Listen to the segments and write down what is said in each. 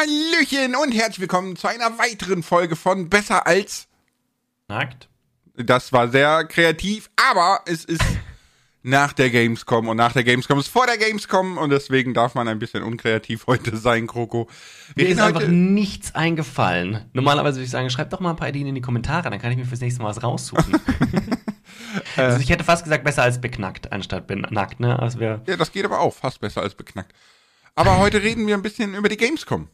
Hallöchen und herzlich willkommen zu einer weiteren Folge von Besser als Nackt. Das war sehr kreativ, aber es ist nach der Gamescom und nach der Gamescom ist vor der Gamescom und deswegen darf man ein bisschen unkreativ heute sein, Kroko. Wir Mir ist einfach nichts eingefallen. Normalerweise würde ich sagen, schreibt doch mal ein paar Ideen in die Kommentare, dann kann ich mir fürs nächste Mal was raussuchen. also ich hätte fast gesagt, besser als beknackt, anstatt benackt, ne? Also ja, das geht aber auch, fast besser als beknackt. Aber heute reden wir ein bisschen über die Gamescom.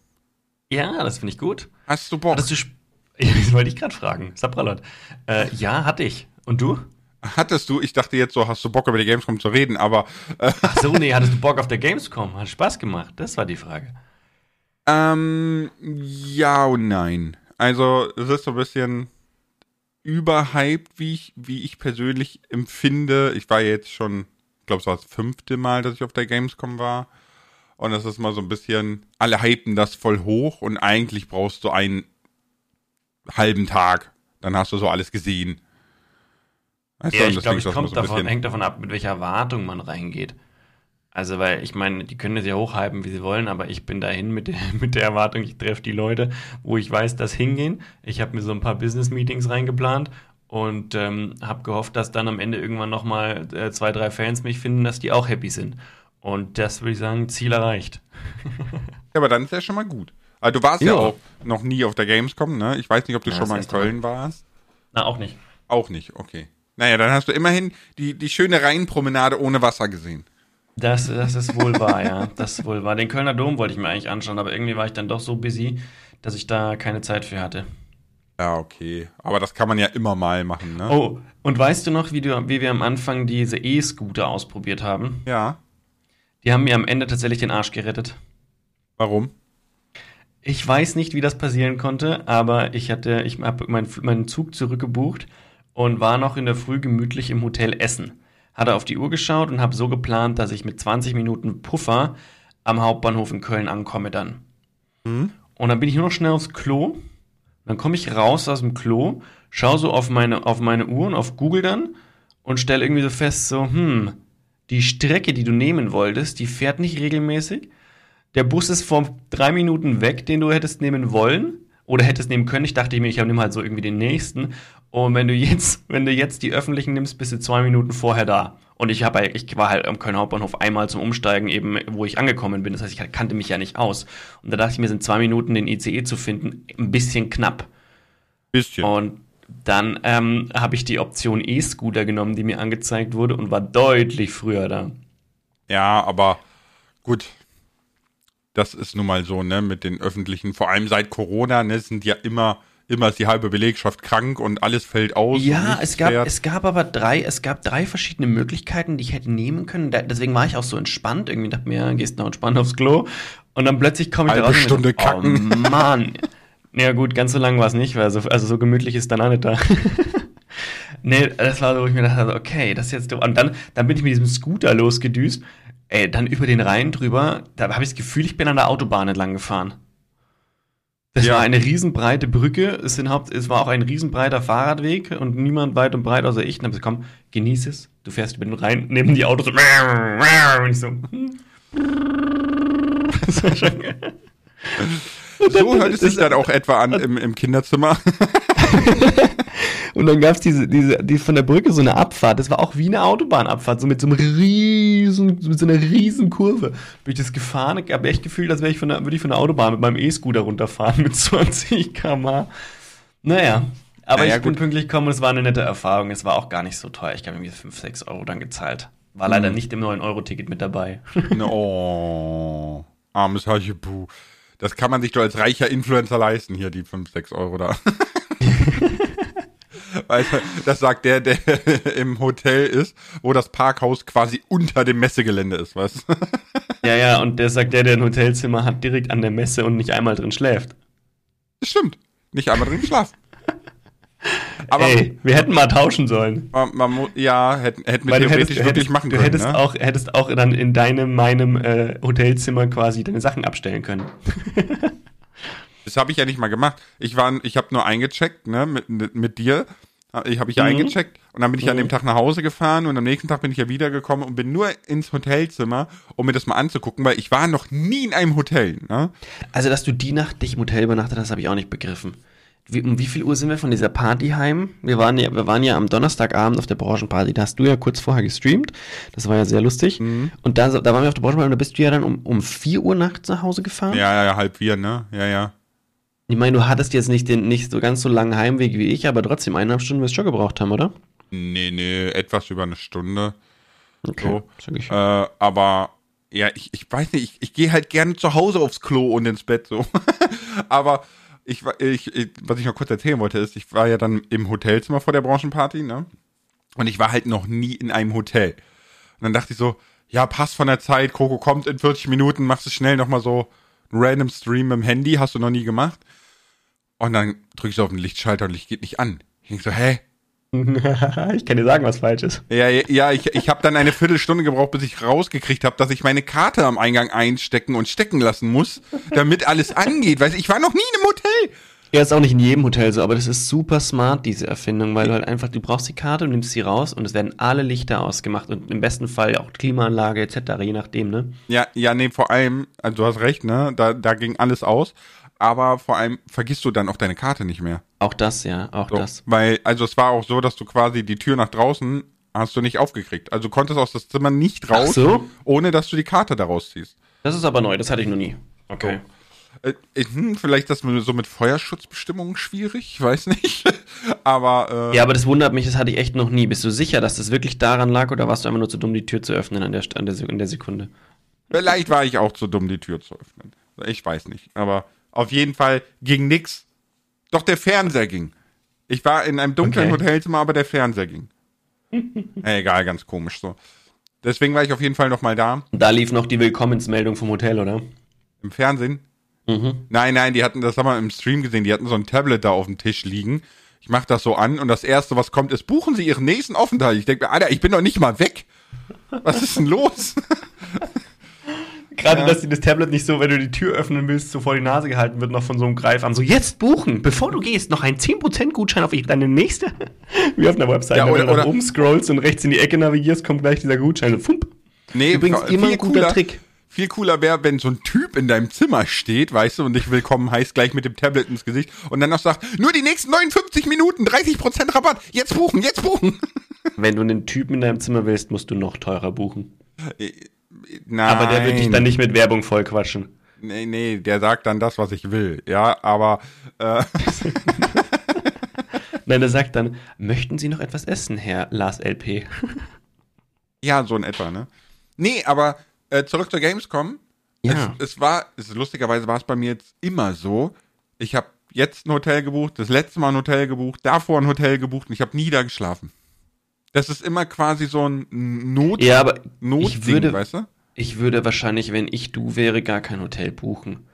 Ja, das finde ich gut. Hast du Bock? Hattest du das wollte ich gerade fragen. Sabralot. Äh, ja, hatte ich. Und du? Hattest du, ich dachte jetzt so, hast du Bock über die Gamescom zu reden, aber. Äh Ach so, nee, hattest du Bock auf der Gamescom? Hat Spaß gemacht? Das war die Frage. Ähm, ja und nein. Also, es ist so ein bisschen überhyped, wie ich, wie ich persönlich empfinde. Ich war jetzt schon, ich glaube, es war das fünfte Mal, dass ich auf der Gamescom war. Und das ist mal so ein bisschen, alle hypen das voll hoch und eigentlich brauchst du einen halben Tag. Dann hast du so alles gesehen. Weißt ja, ich glaube, es kommt so davon, hängt davon ab, mit welcher Erwartung man reingeht. Also, weil ich meine, die können es ja hochhypen, wie sie wollen, aber ich bin dahin mit, der, mit der Erwartung, ich treffe die Leute, wo ich weiß, dass hingehen. Ich habe mir so ein paar Business-Meetings reingeplant und ähm, habe gehofft, dass dann am Ende irgendwann nochmal äh, zwei, drei Fans mich finden, dass die auch happy sind. Und das würde ich sagen, Ziel erreicht. ja, aber dann ist ja schon mal gut. Also du warst ja. ja auch noch nie auf der Gamescom, ne? Ich weiß nicht, ob du ja, schon mal in Köln mal. warst. Na, auch nicht. Auch nicht, okay. Naja, dann hast du immerhin die, die schöne Rheinpromenade ohne Wasser gesehen. Das, das ist wohl wahr, ja. Das ist wohl wahr. Den Kölner Dom wollte ich mir eigentlich anschauen, aber irgendwie war ich dann doch so busy, dass ich da keine Zeit für hatte. Ja, okay. Aber das kann man ja immer mal machen, ne? Oh, und weißt du noch, wie, du, wie wir am Anfang diese E-Scooter ausprobiert haben? Ja. Die haben mir am Ende tatsächlich den Arsch gerettet. Warum? Ich weiß nicht, wie das passieren konnte, aber ich hatte, ich habe meinen, meinen Zug zurückgebucht und war noch in der Früh gemütlich im Hotel Essen. Hatte auf die Uhr geschaut und habe so geplant, dass ich mit 20 Minuten Puffer am Hauptbahnhof in Köln ankomme dann. Mhm. Und dann bin ich nur noch schnell aufs Klo. Dann komme ich raus aus dem Klo, schaue so auf meine, auf meine Uhr und auf Google dann und stelle irgendwie so fest, so, hm, die Strecke, die du nehmen wolltest, die fährt nicht regelmäßig der Bus ist vor drei Minuten weg, den du hättest nehmen wollen oder hättest nehmen können. Ich dachte mir, ich nehme halt so irgendwie den nächsten. Und wenn du jetzt, wenn du jetzt die öffentlichen nimmst, bist du zwei Minuten vorher da. Und ich habe, ich war halt am Köln Hauptbahnhof einmal zum Umsteigen eben, wo ich angekommen bin. Das heißt, ich kannte mich ja nicht aus. Und da dachte ich mir, sind zwei Minuten den ICE zu finden ein bisschen knapp. Bisschen. Und dann ähm, habe ich die Option E-Scooter genommen, die mir angezeigt wurde und war deutlich früher da. Ja, aber gut, das ist nun mal so, ne, mit den öffentlichen, vor allem seit Corona, ne, sind ja immer immer ist die halbe Belegschaft krank und alles fällt aus. Ja, es gab, es gab aber drei, es gab drei verschiedene Möglichkeiten, die ich hätte nehmen können. Da, deswegen war ich auch so entspannt. Irgendwie dachte mir, gehst noch entspannt aufs Klo. Und dann plötzlich komme ich Halbe raus. Stunde und kacken. Oh Mann. Ja gut, ganz so lang war es nicht, weil so, also so gemütlich ist dann auch nicht da. nee, das war so, wo ich mir dachte, okay, das ist jetzt doof. Und dann, dann bin ich mit diesem Scooter losgedüst Ey, dann über den Rhein drüber, da habe ich das Gefühl, ich bin an der Autobahn entlang gefahren. Das ja. war eine riesenbreite Brücke, es, sind Haupt, es war auch ein riesenbreiter Fahrradweg und niemand weit und breit außer ich. Und dann habe ich gesagt, komm, genieß es. Du fährst über den Rhein, neben die Autos. Und ich so. das war schon geil. So hört es sich dann auch etwa an im, im Kinderzimmer. Und dann gab's diese, diese, die von der Brücke so eine Abfahrt. Das war auch wie eine Autobahnabfahrt, so mit so einem riesen, mit so einer riesen Kurve. Bin ich das gefahren, ich habe echt gefühlt, als wäre ich von der, würde ich von der Autobahn mit meinem E-Scooter runterfahren mit 20 km. Naja. Aber naja, ich gut. bin pünktlich gekommen und es war eine nette Erfahrung. Es war auch gar nicht so teuer. Ich habe irgendwie 5, 6 Euro dann gezahlt. War leider hm. nicht im 9-Euro-Ticket mit dabei. oh, armes Haschebu. Das kann man sich doch als reicher Influencer leisten, hier die 5, 6 Euro da. Weißt du, das sagt der, der im Hotel ist, wo das Parkhaus quasi unter dem Messegelände ist, weißt du? Ja, ja, und der sagt der, der ein Hotelzimmer hat, direkt an der Messe und nicht einmal drin schläft. Das stimmt. Nicht einmal drin geschlafen. Aber Ey, wir hätten mal tauschen sollen. Man, man, ja, hätten, hätten wir theoretisch hättest, wirklich machen können. Du hättest, ne? auch, hättest auch dann in deinem, meinem äh, Hotelzimmer quasi deine Sachen abstellen können. das habe ich ja nicht mal gemacht. Ich war, ich habe nur eingecheckt, ne, mit, mit dir Ich habe ich ja Mhm. eingecheckt und dann bin ich an dem Mhm. Tag nach Hause gefahren und am nächsten Tag bin ich ja wiedergekommen und bin nur ins Hotelzimmer, um mir das mal anzugucken, weil ich war noch nie in einem Hotel. Ne? Also, dass du die Nacht dich im Hotel übernachtet hast, habe ich auch nicht begriffen. Wie, um wie viel Uhr sind wir von dieser Party heim? Wir waren ja, wir waren ja am Donnerstagabend auf der Branchenparty. Da hast du ja kurz vorher gestreamt. Das war ja sehr lustig. Mhm. Und da, da waren wir auf der Branchenparty und da bist du ja dann um, um 4 Uhr nachts nach Hause gefahren. Ja, ja, ja, halb vier, ne? Ja, ja. Ich meine, du hattest jetzt nicht den nicht so ganz so langen Heimweg wie ich, aber trotzdem eineinhalb Stunden wirst du schon gebraucht haben, oder? Nee, nee, etwas über eine Stunde. Okay. So. Äh, aber ja, ich, ich weiß nicht, ich, ich gehe halt gerne zu Hause aufs Klo und ins Bett so. aber ich, ich, ich, was ich noch kurz erzählen wollte, ist, ich war ja dann im Hotelzimmer vor der Branchenparty, ne? Und ich war halt noch nie in einem Hotel. Und dann dachte ich so, ja, passt von der Zeit, Coco kommt in 40 Minuten, machst du schnell nochmal so einen random Stream im Handy, hast du noch nie gemacht. Und dann drückst du auf den Lichtschalter und Licht geht nicht an. Ich denk so, hä? ich kann dir sagen, was falsch ist. Ja, ja, ja ich, ich habe dann eine Viertelstunde gebraucht, bis ich rausgekriegt habe, dass ich meine Karte am Eingang einstecken und stecken lassen muss, damit alles angeht. Weißt du, ich war noch nie in einem Hotel. Ja, ist auch nicht in jedem Hotel so, aber das ist super smart, diese Erfindung, weil du halt einfach, du brauchst die Karte und nimmst sie raus und es werden alle Lichter ausgemacht und im besten Fall auch Klimaanlage etc., je nachdem, ne? Ja, ja, nee, vor allem, also du hast recht, ne? Da, da ging alles aus. Aber vor allem vergisst du dann auch deine Karte nicht mehr. Auch das, ja, auch So, das. Weil, also es war auch so, dass du quasi die Tür nach draußen hast du nicht aufgekriegt. Also du konntest aus das Zimmer nicht raus, so? ohne dass du die Karte daraus ziehst. Das ist aber neu, das hatte ich noch nie. Okay. Äh, äh, hm, vielleicht das so mit Feuerschutzbestimmungen schwierig, ich weiß nicht. Aber äh, Ja, aber das wundert mich, das hatte ich echt noch nie. Bist du sicher, dass das wirklich daran lag oder warst du einfach nur zu dumm, die Tür zu öffnen an der, an der, in der Sekunde? vielleicht war ich auch zu dumm, die Tür zu öffnen. Ich weiß nicht. Aber auf jeden Fall ging nix. Doch der Fernseher ging. Ich war in einem dunklen Okay. Hotelzimmer, aber der Fernseher ging. äh, egal, ganz komisch so. Deswegen war ich auf jeden Fall noch mal da da lief noch die Willkommensmeldung vom Hotel, oder? im Fernsehen. Mhm. Nein, nein, die hatten, das haben wir im Stream gesehen, die hatten so ein Tablet da auf dem Tisch liegen. Ich mach das so an und das erste, was kommt, ist, buchen Sie Ihren nächsten Aufenthalt. Ich denke mir, Alter, ich bin doch nicht mal weg. Was ist denn los? Gerade, Ja. dass dir das Tablet nicht so, wenn du die Tür öffnen willst, so vor die Nase gehalten wird, noch von so einem Greifarm. So, jetzt buchen, bevor du gehst, noch ein 10% Gutschein auf deine nächste. Wie auf einer Website. Ja, wenn oder- du nach oben scrollst und rechts in die Ecke navigierst, kommt gleich dieser Gutschein. Fump. Nee, Übrigens immer ein guter cooler- Trick. Viel cooler wäre, wenn so ein Typ in deinem Zimmer steht, weißt du, und dich willkommen heißt, gleich mit dem Tablet ins Gesicht und dann noch sagt, nur die nächsten 59 Minuten, 30% Rabatt, jetzt buchen, jetzt buchen. Wenn du einen Typen in deinem Zimmer willst, musst du noch teurer buchen. Nein. Aber der wird dich dann nicht mit Werbung vollquatschen. Nee, nee, der sagt dann das, was ich will, ja, aber, äh, Nein, der sagt dann, möchten Sie noch etwas essen, Herr Lars LP? ja, so in etwa, ne? Nee, aber äh, zurück zur Gamescom. Ja. Es, es war, es, lustigerweise war es bei mir jetzt immer so, ich habe jetzt ein Hotel gebucht, das letzte Mal ein Hotel gebucht, davor ein Hotel gebucht und ich habe nie da geschlafen. Das ist immer quasi so ein Not, Ja, aber Notding, ich würde, weißt du? ich würde wahrscheinlich, wenn ich du wäre, gar kein Hotel buchen.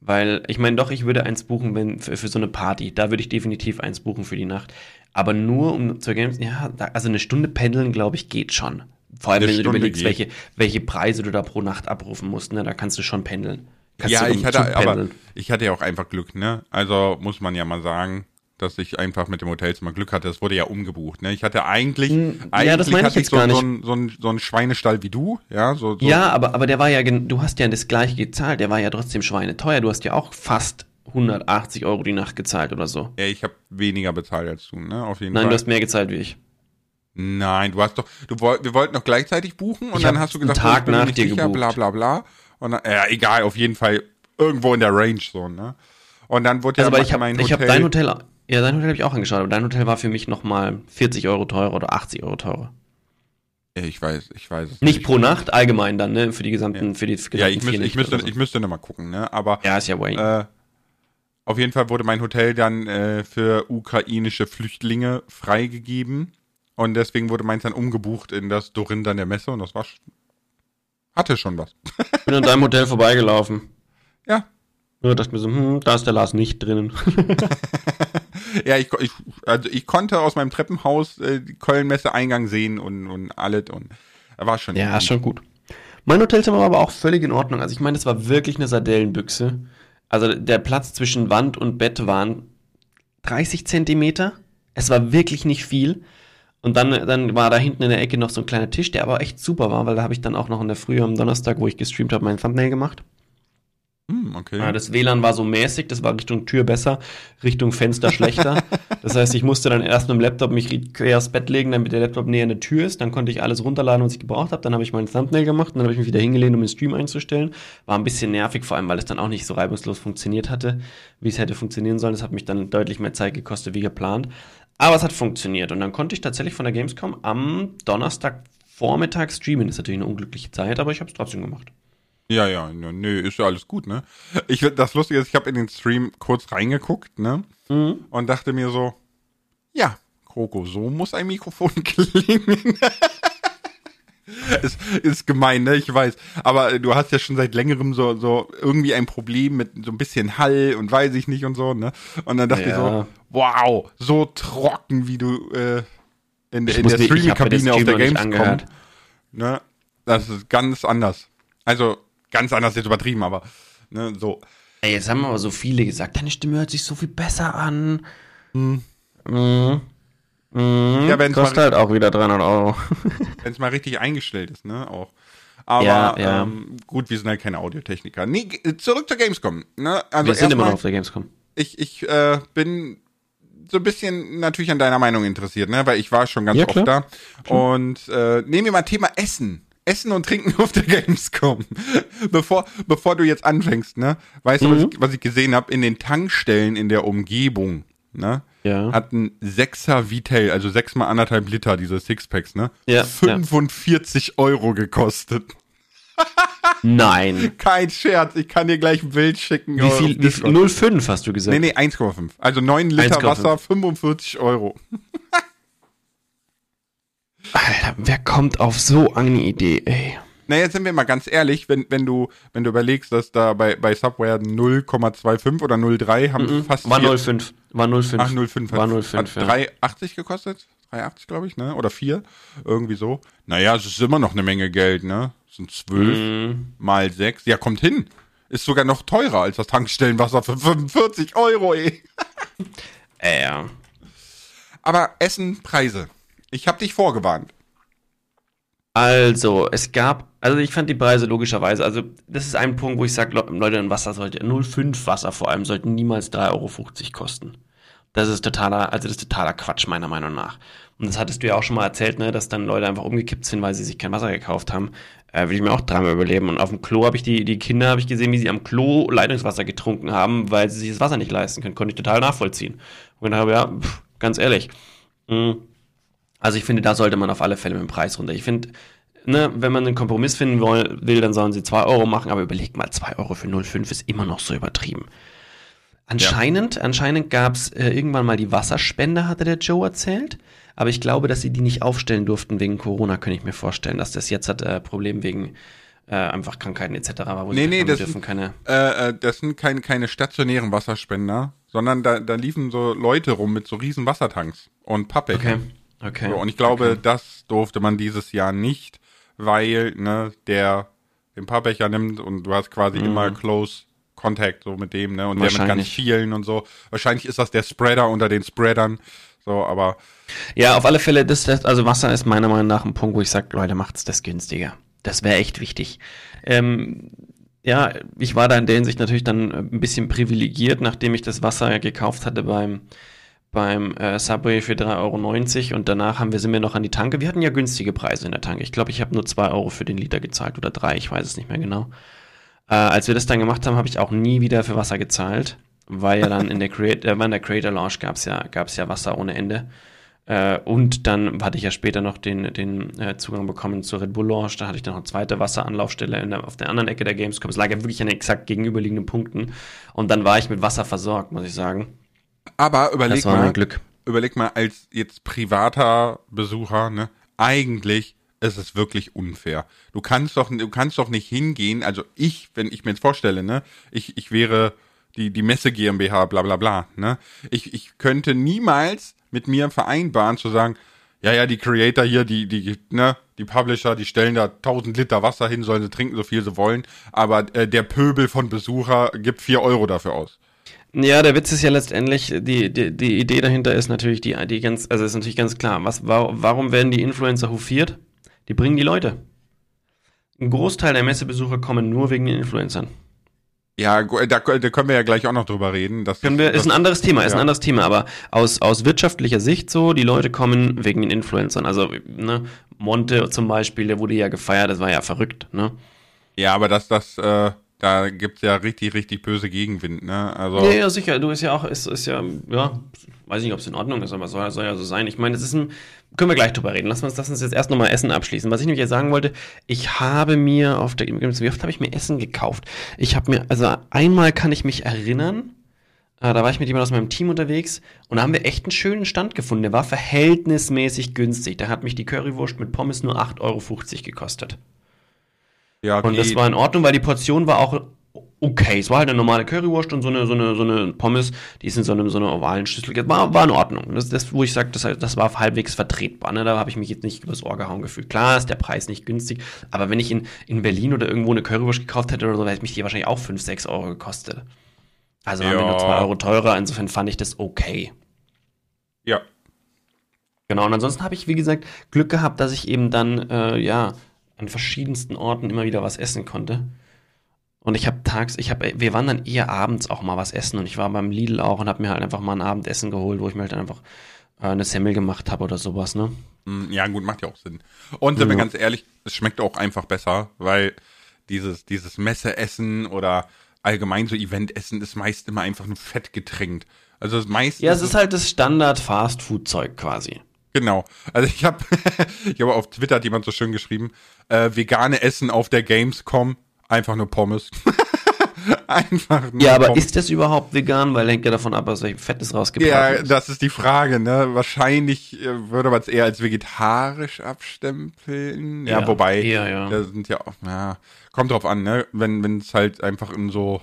Weil, ich meine, doch, ich würde eins buchen, wenn, für, für so eine Party. Da würde ich definitiv eins buchen für die Nacht. Aber nur um zur Games, ja, da, also eine Stunde pendeln, glaube ich, geht schon. Vor allem, Eine wenn du Stunde überlegst, geht. welche, welche Preise du da pro Nacht abrufen musst, ne, da kannst du schon pendeln. Kannst Ja, du ich hatte, aber ich hatte ja auch einfach Glück, ne? Also muss man ja mal sagen, dass ich einfach mit dem Hotelzimmer Glück hatte. Es wurde ja umgebucht, ne? Ich hatte eigentlich, Hm, eigentlich ja, das ich so, einen- so, einen- so einen Schweinestall wie du, ja, so, so Ja, aber, aber der war ja, du hast ja das gleiche gezahlt, der war ja trotzdem schweineteuer. Du hast ja auch fast 180 Euro die Nacht gezahlt oder so. Ja, ich habe weniger bezahlt als du, ne? Auf jeden Nein, Fall. du hast mehr gezahlt wie ich. Nein, du hast doch, du woll, wir wollten noch gleichzeitig buchen und Ich dann hab hast du einen gesagt, Tag oh, ich bin nach dir sicher, gebucht. bla bla bla. Und dann, ja, egal, auf jeden Fall irgendwo in der Range so, ne? Und dann wurde Also, ja aber ich habe mein ich hab Hotel, dein Hotel, ja, dein Hotel habe ich auch angeschaut, aber dein Hotel war für mich nochmal 40 Euro teurer oder 80 Euro teurer. Ja, ich weiß, ich weiß es Nicht pro Nacht, allgemein dann, ne, für die gesamten, für die gesamten Ja, ich, müsste, ich müsste, so. ich müsste noch mal gucken, ne? Aber Ja, ist ja way. Äh, auf jeden Fall wurde mein Hotel dann äh, für ukrainische Flüchtlinge freigegeben. Und deswegen wurde meins dann umgebucht in das Dorinda der Messe und das war hatte schon was. Ich bin an deinem Hotel vorbeigelaufen. Ja. Ja, dachte mir so, hm, da ist der Lars nicht drinnen. Ja, ich, ich, also ich konnte aus meinem Treppenhaus äh, die Köln-Messe Eingang sehen und, und alles und war schon. Ja, schon gut. Mein Hotelzimmer war aber auch völlig in Ordnung. Also ich meine, das war wirklich eine Sardellenbüchse. Also der Platz zwischen Wand und Bett waren 30 Zentimeter. Es war wirklich nicht viel. Und dann, dann war da hinten in der Ecke noch so ein kleiner Tisch, der aber echt super war, weil da habe ich dann auch noch in der Früh am Donnerstag, wo ich gestreamt habe, mein Thumbnail gemacht. Hm, okay. Ja, das WLAN war so mäßig, das war Richtung Tür besser, Richtung Fenster schlechter. das heißt, ich musste dann erst mit dem Laptop mich quer aufs Bett legen, damit der Laptop näher an der Tür ist. Dann konnte ich alles runterladen, was ich gebraucht habe. Dann habe ich meinen Thumbnail gemacht und dann habe ich mich wieder hingelehnt, um den Stream einzustellen. War ein bisschen nervig, vor allem, weil es dann auch nicht so reibungslos funktioniert hatte, wie es hätte funktionieren sollen. Das hat mich dann deutlich mehr Zeit gekostet, wie geplant. Aber es hat funktioniert. Und dann konnte ich tatsächlich von der Gamescom am Donnerstag Vormittag streamen. Das ist natürlich eine unglückliche Zeit, aber ich habe es trotzdem gemacht. Ja, ja, nö, ist ja alles gut, ne? Ich, das Lustige ist, ich habe in den Stream kurz reingeguckt, ne? Mhm. Und dachte mir so, ja, Kroko, so muss ein Mikrofon klingen. ist, ist gemein, ne? Ich weiß. Aber du hast ja schon seit längerem so, so irgendwie ein Problem mit so ein bisschen Hall und weiß ich nicht und so, ne? Und dann dachte ja. ich so, wow, so trocken, wie du äh, in, in der Streaming-Kabine auf der Gamescom. Ne? Das ist ganz anders. Also ganz anders jetzt übertrieben, aber ne, so. Ey, jetzt haben aber so viele gesagt, deine Stimme hört sich so viel besser an. Hm. Mhm. Mhm. Ja, wenn's Kostet halt auch wieder 300 Euro. wenn es mal richtig eingestellt ist, ne, auch. Aber ja, ja. Ähm, gut, wir sind halt keine Audiotechniker. Nee, zurück zur Gamescom. Ne? Also wir sind immer noch auf der Gamescom. Ich, ich äh, bin so ein bisschen natürlich an deiner Meinung interessiert, ne? Weil ich war schon ganz ja, oft da. Klar. Und äh, nehmen wir mal Thema Essen. Essen und Trinken auf der Gamescom. bevor, bevor du jetzt anfängst, ne? Weißt mhm. du, was ich, was ich gesehen habe? In den Tankstellen in der Umgebung, ne? Ja. Hat ein Sechser Vitel, also sechs mal anderthalb Liter, diese Sixpacks, ne? Ja. 45 ja. Euro gekostet. Nein. Kein Scherz, ich kann dir gleich ein Bild schicken. Wie viel? Wie viel 0,5 hast du gesagt? Nee, nee, 1,5. Also 9 Liter Wasser, 45 Euro. Alter, wer kommt auf so eine Idee, ey? Na, jetzt sind wir mal ganz ehrlich, wenn, wenn du, wenn du überlegst, dass da bei, bei Subware 0,25 oder 0,3 haben mm -mm, fast. War 0,5. War 0,5. Ach, 0,5. War 0,5. Hat ja. 3,80 gekostet? 3,80 glaube ich, ne? Oder 4? Irgendwie so. Naja, es ist immer noch eine Menge Geld, ne? Das sind 12 mm. mal 6. Ja, kommt hin. Ist sogar noch teurer als das Tankstellenwasser für 45 Euro, ey. äh, ja. Aber Essen, Preise. Ich habe dich vorgewarnt. Also, es gab, also ich fand die Preise logischerweise, also das ist ein Punkt, wo ich sage, Leute, ein Wasser sollte, 0,5 Wasser vor allem, sollten niemals 3,50 Euro kosten. Das ist totaler, also das ist totaler Quatsch, meiner Meinung nach. Und das hattest du ja auch schon mal erzählt, ne, dass dann Leute einfach umgekippt sind, weil sie sich kein Wasser gekauft haben. Äh, will ich mir auch dreimal überleben. Und auf dem Klo habe ich die, die Kinder, habe ich gesehen, wie sie am Klo Leitungswasser getrunken haben, weil sie sich das Wasser nicht leisten können. Konnte ich total nachvollziehen. Und dann habe ja, pff, ganz ehrlich, mh, also ich finde, da sollte man auf alle Fälle mit dem Preis runter. Ich finde, ne, wenn man einen Kompromiss finden will, dann sollen sie 2 Euro machen, aber überlegt mal, 2 Euro für 0,5 ist immer noch so übertrieben. Anscheinend, ja. anscheinend gab es äh, irgendwann mal die Wasserspende, hatte der Joe erzählt. Aber ich glaube, dass sie die nicht aufstellen durften wegen Corona, könnte ich mir vorstellen, dass das jetzt hat äh, Problem wegen äh, einfach Krankheiten etc. war. Wo nee, nee, das sind, keine äh, äh, das sind keine, keine stationären Wasserspender, sondern da, da liefen so Leute rum mit so riesen Wassertanks und Pappbecher. Okay. Okay. So, und ich glaube, okay. das durfte man dieses Jahr nicht, weil ne, der den Paarbecher nimmt und du hast quasi mhm. immer Close Contact so mit dem, ne? Und der mit ganz vielen und so. Wahrscheinlich ist das der Spreader unter den Spreadern. So, aber. Ja, auf alle Fälle, das, das, also Wasser ist meiner Meinung nach ein Punkt, wo ich sage, Leute, macht's das günstiger. Das wäre echt wichtig. Ähm, ja, ich war da in der Hinsicht natürlich dann ein bisschen privilegiert, nachdem ich das Wasser gekauft hatte beim beim äh, Subway für 3,90 Euro und danach haben wir, sind wir noch an die Tanke. Wir hatten ja günstige Preise in der Tanke. Ich glaube, ich habe nur 2 Euro für den Liter gezahlt oder 3, ich weiß es nicht mehr genau. Äh, als wir das dann gemacht haben, habe ich auch nie wieder für Wasser gezahlt, weil ja dann in der, Create, äh, in der Creator Launch gab es ja, gab's ja Wasser ohne Ende. Äh, und dann hatte ich ja später noch den, den äh, Zugang bekommen zur Red Bull Launch. Da hatte ich dann noch eine zweite Wasseranlaufstelle der, auf der anderen Ecke der Gamescom. Es lag ja wirklich an exakt gegenüberliegenden Punkten. Und dann war ich mit Wasser versorgt, muss ich sagen. Aber überleg mal, überleg mal als jetzt privater Besucher, ne, eigentlich ist es wirklich unfair. Du kannst doch, du kannst doch nicht hingehen, also ich, wenn ich mir jetzt vorstelle, ne, ich, ich wäre die, die Messe GmbH, bla, bla, bla, ne, ich, ich könnte niemals mit mir vereinbaren zu sagen, ja, ja, die Creator hier, die, die, ne, die Publisher, die stellen da 1000 Liter Wasser hin, sollen sie trinken, so viel sie wollen, aber äh, der Pöbel von Besucher gibt 4 Euro dafür aus. Ja, der Witz ist ja letztendlich, die, die, die Idee dahinter ist natürlich die, die ganz, also ist natürlich ganz klar. Was, warum werden die Influencer hofiert? Die bringen die Leute. Ein Großteil der Messebesucher kommen nur wegen den Influencern. Ja, da, da, können wir ja gleich auch noch drüber reden. Das, können wir, ist ein anderes Thema, ist ja. ein anderes Thema, aber aus, aus wirtschaftlicher Sicht so, die Leute kommen wegen den Influencern. Also, ne, Monte zum Beispiel, der wurde ja gefeiert, das war ja verrückt, ne? Ja, aber das, das, äh, da gibt's ja richtig, richtig böse Gegenwind, ne? Also. Ja, ja, sicher. Du ist ja auch, ist, ist ja, ja, weiß nicht, ob es in Ordnung ist, aber soll, soll ja so sein. Ich meine, es ist ein, können wir gleich drüber reden. Lass uns, lass uns jetzt erst nochmal Essen abschließen. Was ich nämlich jetzt sagen wollte, ich habe mir auf der, wie oft habe ich mir Essen gekauft? Ich habe mir, also einmal kann ich mich erinnern, äh, da war ich mit jemandem aus meinem Team unterwegs und da haben wir echt einen schönen Stand gefunden. Der war verhältnismäßig günstig. Da hat mich die Currywurst mit Pommes nur 8,50 Euro gekostet. Ja. Und das war in Ordnung, weil die Portion war auch okay. Es war halt eine normale Currywurst und so eine, so eine, so eine Pommes, die ist in so, einem, so einer ovalen Schüssel. War, war in Ordnung. Das, das wo ich sage, das, das war halbwegs vertretbar. Ne? Da habe ich mich jetzt nicht übers Ohr gehauen gefühlt. Klar ist der Preis nicht günstig, aber wenn ich in, in Berlin oder irgendwo eine Currywurst gekauft hätte oder so, hätte mich die wahrscheinlich auch 5, 6 Euro gekostet. Also waren ja. wir nur 2 Euro teurer. Insofern fand ich das okay. Ja. Genau, und ansonsten habe ich, wie gesagt, Glück gehabt, dass ich eben dann, äh, ja, an verschiedensten Orten immer wieder was essen konnte. Und ich habe tags, ich habe, wir waren dann eher abends auch mal was essen und ich war beim Lidl auch und habe mir halt einfach mal ein Abendessen geholt, wo ich mir halt einfach äh, eine Semmel gemacht habe oder sowas, ne? Mm, ja, gut, macht ja auch Sinn. Und sind ja. wir ganz ehrlich, es schmeckt auch einfach besser, weil dieses, dieses Messeessen oder allgemein so Eventessen ist meist immer einfach nur fett getränkt. Also das meiste. Ja, es ist halt das Standard Fastfood Zeug quasi. Genau. Also ich habe ich habe auf Twitter hat jemand so schön geschrieben, äh, vegane Essen auf der Gamescom, einfach nur Pommes. einfach nur Ja, aber Pommes. ist das überhaupt vegan? Weil hängt ja davon ab, aus welchem Fett es rausgebracht Ja, ist. das ist die Frage, ne? Wahrscheinlich äh, würde man es eher als vegetarisch abstempeln. Ja, ja wobei, eher, ja. da sind ja auch, ja, kommt drauf an, ne? Wenn wenn es halt einfach in so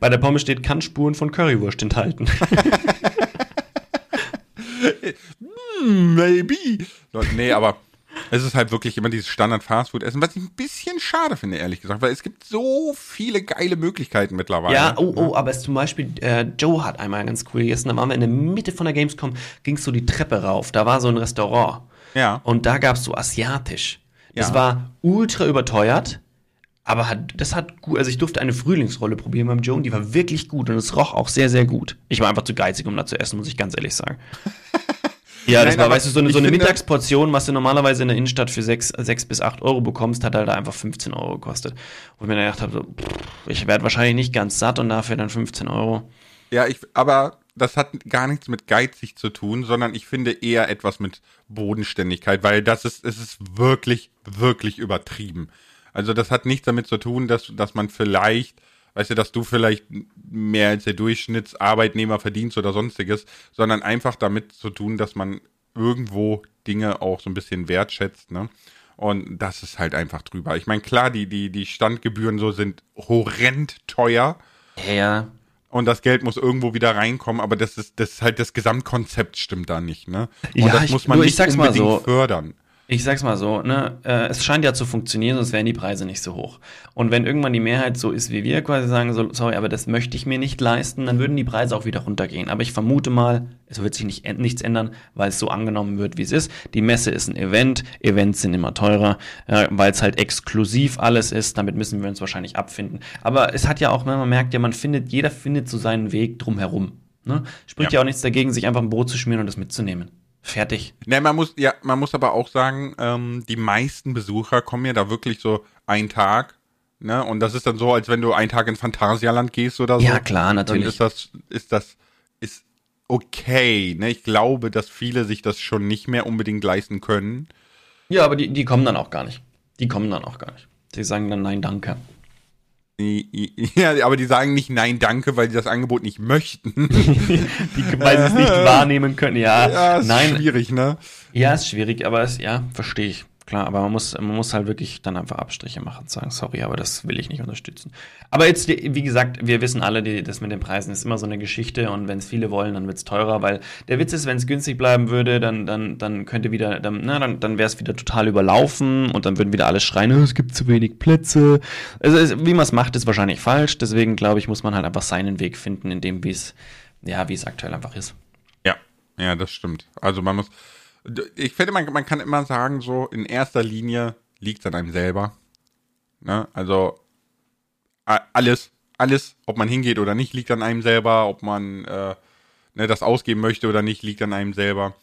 Bei der Pommes steht Kannspuren von Currywurst enthalten. maybe. Nee, aber es ist halt wirklich immer dieses Standard-Fastfood-Essen, was ich ein bisschen schade finde, ehrlich gesagt, weil es gibt so viele geile Möglichkeiten mittlerweile. Ja, oh, oh, aber es zum Beispiel, äh, Joe hat einmal ganz cool gegessen, da waren wir in der Mitte von der Gamescom, ging es so die Treppe rauf, da war so ein Restaurant. Ja. Und da gab es so asiatisch. Das ja. war ultra überteuert, aber hat, das hat gut, also ich durfte eine Frühlingsrolle probieren beim Joe und die war wirklich gut und es roch auch sehr, sehr gut. Ich war einfach zu geizig, um da zu essen, muss ich ganz ehrlich sagen. Ja, das Nein, war, weißt du, so eine, so eine Mittagsportion, was du normalerweise in der Innenstadt für 6, 6 bis 8 Euro bekommst, hat halt da einfach 15 Euro gekostet. Wo ich mir dann gedacht habe, so, pff, ich werde wahrscheinlich nicht ganz satt und dafür dann 15 Euro. Ja, ich, aber das hat gar nichts mit geizig zu tun, sondern ich finde eher etwas mit Bodenständigkeit, weil das ist, es ist wirklich, wirklich übertrieben. Also das hat nichts damit zu tun, dass, dass man vielleicht weißt du, dass du vielleicht mehr als der Durchschnittsarbeitnehmer verdienst oder sonstiges, sondern einfach damit zu tun, dass man irgendwo Dinge auch so ein bisschen wertschätzt, ne? Und das ist halt einfach drüber. Ich meine, klar, die, die, die Standgebühren so sind horrend teuer. Ja. Und das Geld muss irgendwo wieder reinkommen, aber das ist, das ist halt das Gesamtkonzept stimmt da nicht, ne? Und ja, das ich, muss man nur, nicht unbedingt so, fördern. Ich sag's mal so, ne, äh, es scheint ja zu funktionieren, sonst wären die Preise nicht so hoch. Und wenn irgendwann die Mehrheit so ist, wie wir quasi sagen, so, sorry, aber das möchte ich mir nicht leisten, dann würden die Preise auch wieder runtergehen. Aber ich vermute mal, es wird sich nicht, nichts ändern, weil es so angenommen wird, wie es ist. Die Messe ist ein Event, Events sind immer teurer, äh, weil es halt exklusiv alles ist, damit müssen wir uns wahrscheinlich abfinden. Aber es hat ja auch, man merkt ja, man findet, jeder findet so seinen Weg drumherum. Ne? Spricht ja. ja auch nichts dagegen, sich einfach ein Brot zu schmieren und das mitzunehmen. Fertig. Ne, man muss, ja, man muss aber auch sagen, ähm, die meisten Besucher kommen ja da wirklich so einen Tag, ne? Und das ist dann so, als wenn du einen Tag ins Phantasialand gehst oder so. Ja, klar, natürlich. Dann ist das, ist das, ist okay, ne? Ich glaube, dass viele sich das schon nicht mehr unbedingt leisten können. Ja, aber die, die kommen dann auch gar nicht. Die kommen dann auch gar nicht. Die sagen dann nein, danke. Ja, aber die sagen nicht nein, danke, weil sie das Angebot nicht möchten. die, weil sie es nicht wahrnehmen können, ja. Ja, ist nein. schwierig, ne? Ja, ist schwierig, aber es, ja, verstehe ich. Klar, aber man muss, man muss halt wirklich dann einfach Abstriche machen und sagen, sorry, aber das will ich nicht unterstützen. Aber jetzt, wie gesagt, wir wissen alle, die, das mit den Preisen ist immer so eine Geschichte und wenn es viele wollen, dann wird es teurer, weil der Witz ist, wenn es günstig bleiben würde, dann, dann, dann könnte wieder, dann, na, dann, dann wäre es wieder total überlaufen und dann würden wieder alle schreien, oh, es gibt zu wenig Plätze. Also, es, wie man es macht, ist wahrscheinlich falsch, deswegen glaube ich, muss man halt einfach seinen Weg finden, in dem, wie es, ja, wie es aktuell einfach ist. Ja, ja, das stimmt. Also man muss, ich finde, man, man kann immer sagen, so in erster Linie liegt es an einem selber. Ne? Also alles, alles, ob man hingeht oder nicht, liegt an einem selber, ob man äh, ne, das ausgeben möchte oder nicht, liegt an einem selber.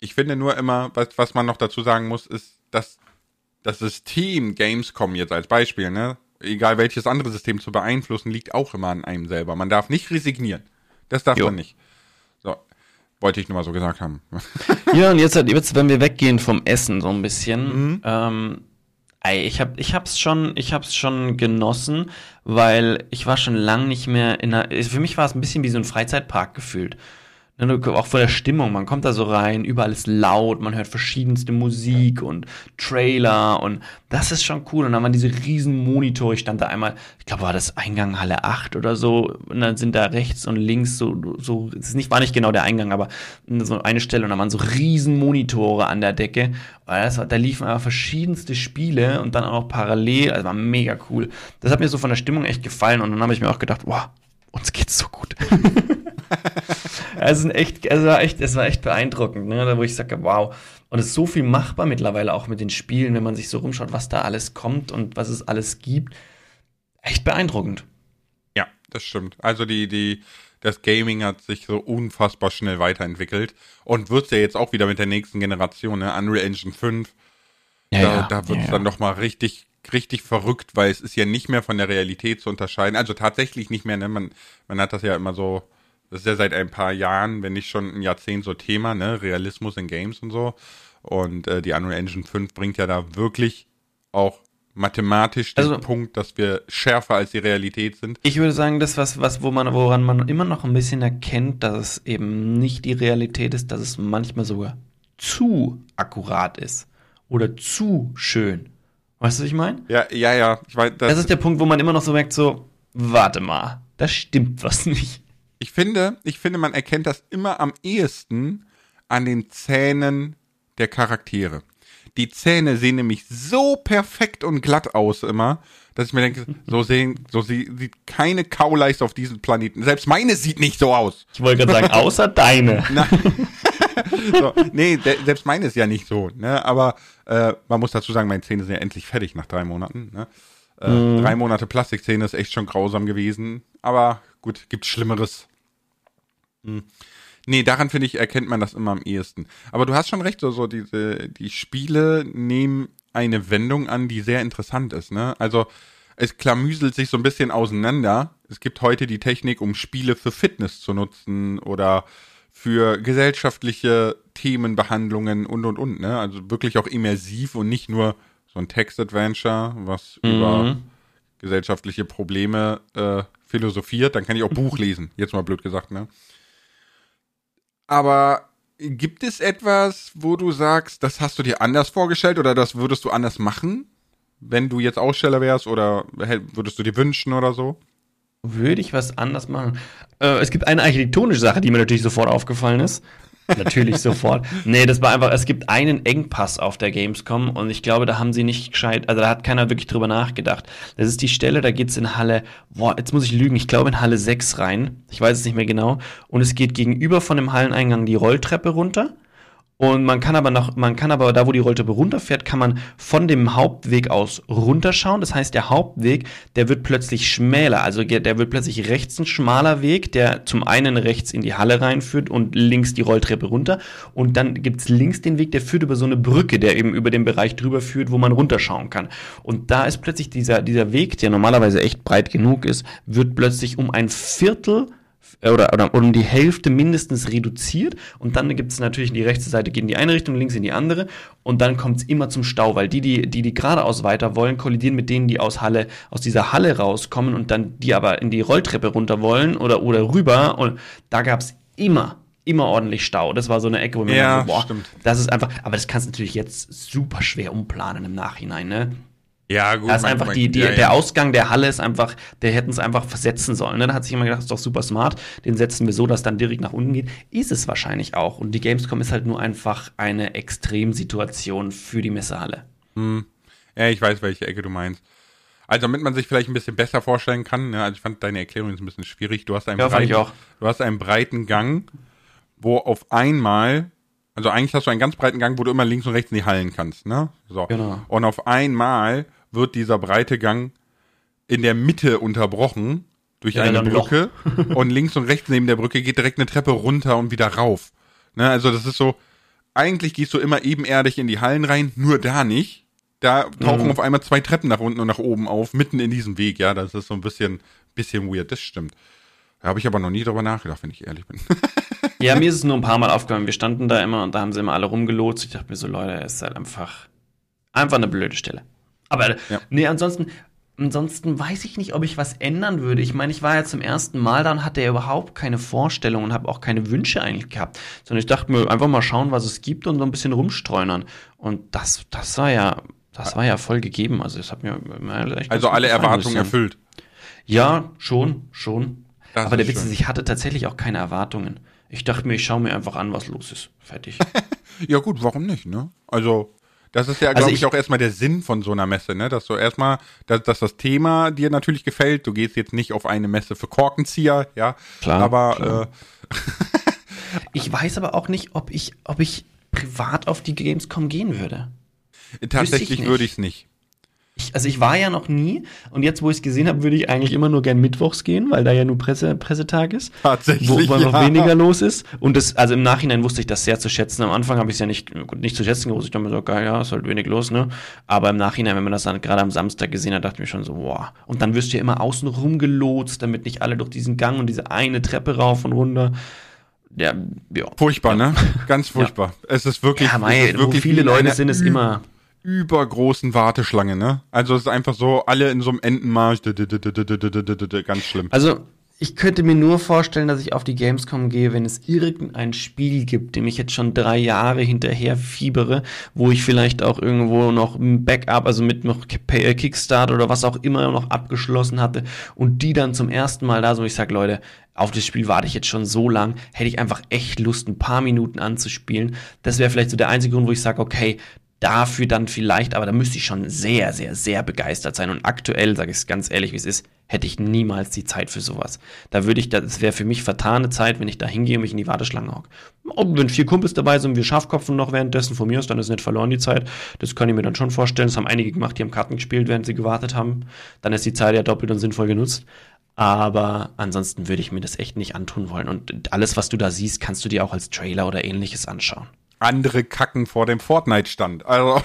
Ich finde nur immer, was, was man noch dazu sagen muss, ist, dass das System Gamescom jetzt als Beispiel, ne, egal welches andere System zu beeinflussen, liegt auch immer an einem selber. Man darf nicht resignieren. Das darf jo. man nicht. Wollte ich nur mal so gesagt haben. ja, und jetzt, jetzt, wenn wir weggehen vom Essen so ein bisschen, mhm. ähm, ey, ich hab, ich hab's schon, ich hab's schon genossen, weil ich war schon lang nicht mehr in einer, für mich war es ein bisschen wie so ein Freizeitpark gefühlt. Ne, auch von der Stimmung, man kommt da so rein, überall ist laut, man hört verschiedenste Musik und Trailer und das ist schon cool. Und dann waren diese riesen Monitore, ich stand da einmal, ich glaube, war das Eingang Halle 8 oder so, und dann sind da rechts und links so, so, es ist nicht, war nicht genau der Eingang, aber so eine Stelle und dann waren so riesen Monitore an der Decke. Das da liefen aber verschiedenste Spiele und dann auch noch parallel, also war mega cool. Das hat mir so von der Stimmung echt gefallen und dann habe ich mir auch gedacht, wow, uns geht's so gut. also echt, es war echt, es war echt beeindruckend, ne? wo ich sage, wow. Und es ist so viel machbar mittlerweile auch mit den Spielen, wenn man sich so rumschaut, was da alles kommt und was es alles gibt. Echt beeindruckend. Ja, das stimmt. Also die, die, das Gaming hat sich so unfassbar schnell weiterentwickelt und wird ja jetzt auch wieder mit der nächsten Generation, ne? Unreal Engine 5. Ja, da, ja, da wird es ja, dann doch mal richtig, richtig verrückt, weil es ist ja nicht mehr von der Realität zu unterscheiden. Also tatsächlich nicht mehr, ne? Man, man hat das ja immer so das ist ja seit ein paar Jahren, wenn nicht schon ein Jahrzehnt so Thema, ne? Realismus in Games und so. Und äh, die Unreal Engine 5 bringt ja da wirklich auch mathematisch den also, Punkt, dass wir schärfer als die Realität sind. Ich würde sagen, das was was wo man woran man immer noch ein bisschen erkennt, dass es eben nicht die Realität ist, dass es manchmal sogar zu akkurat ist oder zu schön. Weißt du, was ich meine? Ja, ja, ja. Ich weiß, das, das ist der Punkt, wo man immer noch so merkt, so, warte mal, da stimmt was nicht. Ich finde, ich finde, man erkennt das immer am ehesten an den Zähnen der Charaktere. Die Zähne sehen nämlich so perfekt und glatt aus immer, dass ich mir denke, so sehen, so sieht keine Kauleiste auf diesem Planeten. Selbst meine sieht nicht so aus. Ich wollte gerade sagen, außer deine. so, nee, selbst meine ist ja nicht so. Ne? Aber äh, man muss dazu sagen, meine Zähne sind ja endlich fertig nach drei Monaten. Ne? Äh, mhm. Drei Monate Plastikzähne ist echt schon grausam gewesen. Aber gut, gibt Schlimmeres. Hm. Nee, daran finde ich, erkennt man das immer am ehesten. Aber du hast schon recht, so, so diese, die Spiele nehmen eine Wendung an, die sehr interessant ist, ne? Also, es klamüselt sich so ein bisschen auseinander. Es gibt heute die Technik, um Spiele für Fitness zu nutzen oder für gesellschaftliche Themenbehandlungen und und und, ne? Also wirklich auch immersiv und nicht nur so ein Text-Adventure, was mhm. über gesellschaftliche Probleme äh, philosophiert. Dann kann ich auch Buch lesen, jetzt mal blöd gesagt, ne? Aber gibt es etwas, wo du sagst, das hast du dir anders vorgestellt oder das würdest du anders machen, wenn du jetzt Aussteller wärst oder würdest du dir wünschen oder so? Würde ich was anders machen? Äh, es gibt eine architektonische Sache, die mir natürlich sofort aufgefallen ist. Natürlich sofort. Nee, das war einfach, es gibt einen Engpass auf der Gamescom und ich glaube, da haben sie nicht gescheit, also da hat keiner wirklich drüber nachgedacht. Das ist die Stelle, da geht's in Halle, boah, jetzt muss ich lügen, ich glaube in Halle 6 rein. Ich weiß es nicht mehr genau. Und es geht gegenüber von dem Halleneingang die Rolltreppe runter und man kann aber noch, man kann aber da, wo die Rolltreppe runterfährt, kann man von dem Hauptweg aus runterschauen. Das heißt, der Hauptweg, der wird plötzlich schmäler. Also der wird plötzlich rechts ein schmaler Weg, der zum einen rechts in die Halle reinführt und links die Rolltreppe runter. Und dann gibt's links den Weg, der führt über so eine Brücke, der eben über den Bereich drüber führt, wo man runterschauen kann. Und da ist plötzlich dieser, dieser Weg, der normalerweise echt breit genug ist, wird plötzlich um ein Viertel oder, oder um die Hälfte mindestens reduziert und dann gibt es natürlich die rechte Seite geht in die eine Richtung, links in die andere und dann kommt es immer zum Stau, weil die, die, die, die geradeaus weiter wollen, kollidieren mit denen, die aus Halle, aus dieser Halle rauskommen und dann die aber in die Rolltreppe runter wollen oder, oder rüber und da gab es immer immer ordentlich Stau. Das war so eine Ecke, wo mir Ja, so, boah, stimmt. das ist einfach, aber das kannst du natürlich jetzt super schwer umplanen im Nachhinein, ne? Ja, gut. Da ist einfach mein- die, die, ja, ja. der Ausgang der Halle ist einfach, der hätten es einfach versetzen sollen. Ne? Da hat sich immer gedacht, das ist doch super smart, den setzen wir so, dass dann direkt nach unten geht. Ist es wahrscheinlich auch. Und die Gamescom ist halt nur einfach eine Extremsituation für die Messehalle. Ja, ich weiß, welche Ecke du meinst. Also, damit man sich vielleicht ein bisschen besser vorstellen kann, ne, also ich fand deine Erklärung jetzt ein bisschen schwierig. Du hast einen, Ja, auch. Du hast einen breiten Gang, wo auf einmal, also eigentlich hast du einen ganz breiten Gang, wo du immer links und rechts in die Hallen kannst, ne? So. Genau. Und auf einmal wird dieser breite Gang in der Mitte unterbrochen durch Ja, eine. Brücke und links und rechts neben der Brücke geht direkt eine Treppe runter und wieder rauf. Ne, also das ist so, eigentlich gehst du immer ebenerdig in die Hallen rein, nur da nicht. Da tauchen Mhm. auf einmal zwei Treppen nach unten und nach oben auf, mitten in diesem Weg, ja, das ist so ein bisschen, bisschen weird, das stimmt. Da habe ich aber noch nie drüber nachgedacht, wenn ich ehrlich bin. Ja, mir ist es nur ein paar Mal aufgefallen. Wir standen da immer und da haben sie immer alle rumgelotst. Ich dachte mir so, Leute, es ist halt einfach, einfach eine blöde Stelle. Aber Ja. nee, ansonsten, ansonsten weiß ich nicht, ob ich was ändern würde. Ich meine, ich war ja zum ersten Mal da und hatte ja überhaupt keine Vorstellung und habe auch keine Wünsche eigentlich gehabt. Sondern ich dachte mir, einfach mal schauen, was es gibt und so ein bisschen rumstreunern. Und das, das war ja, das war ja voll gegeben. Also das hat mir Also alle Erwartungen erfüllt. Ja, schon, schon. Das Aber der Witz ist, ich hatte tatsächlich auch keine Erwartungen. Ich dachte mir, ich schaue mir einfach an, was los ist. Fertig. Ja gut, warum nicht, ne? Also, das ist ja, Also glaube ich- ich, auch erstmal der Sinn von so einer Messe, ne? Dass du erstmal, dass, dass das Thema dir natürlich gefällt. Du gehst jetzt nicht auf eine Messe für Korkenzieher, ja. Klar, Aber klar. Äh, Ich weiß aber auch nicht, ob ich, ob ich privat auf die Gamescom gehen würde. tatsächlich nicht. würde ich es nicht. Ich, also ich war ja noch nie und jetzt, wo ich es gesehen habe, würde ich eigentlich immer nur gern mittwochs gehen, weil da ja nur Presse, Pressetag ist. Tatsächlich, Wo, wo noch ja. weniger los ist. Und das, also im Nachhinein wusste ich das sehr zu schätzen. Am Anfang habe ich es ja nicht, nicht zu schätzen gewusst. Ich dachte mir so, geil, ja, ist halt wenig los, ne? Aber im Nachhinein, wenn man das dann gerade am Samstag gesehen hat, dachte ich mir schon so, boah. Und dann wirst du ja immer außen rumgelotst, damit nicht alle durch diesen Gang und diese eine Treppe rauf und runter. Ja, ja. Furchtbar, ne? Ganz furchtbar. Es ist wirklich, Ja, es mei, ist wo wirklich viele Leute sind, ist ü- immer übergroßen Warteschlange, ne? Also es ist einfach so, alle in so einem Entenmarsch, ganz schlimm. Also ich könnte mir nur vorstellen, dass ich auf die Gamescom gehe, wenn es irgendein Spiel gibt, dem ich jetzt schon drei Jahre hinterher fiebere, wo ich vielleicht auch irgendwo noch ein Backup, also mit noch Kickstarter oder was auch immer noch abgeschlossen hatte und die dann zum ersten Mal da so, ich sag, Leute, auf das Spiel warte ich jetzt schon so lang, hätte ich einfach echt Lust, ein paar Minuten anzuspielen. Das wäre vielleicht so der einzige Grund, wo ich sage, okay, dafür dann vielleicht, aber da müsste ich schon sehr, sehr, sehr begeistert sein. Und aktuell, sage ich es ganz ehrlich, wie es ist, hätte ich niemals die Zeit für sowas. Da würde ich, das wäre für mich vertane Zeit, wenn ich da hingehe und mich in die Warteschlange hocke. Ob wenn vier Kumpels dabei sind, wir Schafkopfen noch währenddessen von mir aus, dann ist nicht verloren die Zeit. Das kann ich mir dann schon vorstellen. Das haben einige gemacht, die haben Karten gespielt, während sie gewartet haben. Dann ist die Zeit ja doppelt und sinnvoll genutzt. Aber ansonsten würde ich mir das echt nicht antun wollen. Und alles, was du da siehst, kannst du dir auch als Trailer oder ähnliches anschauen. Andere kacken vor dem Fortnite-Stand. Also.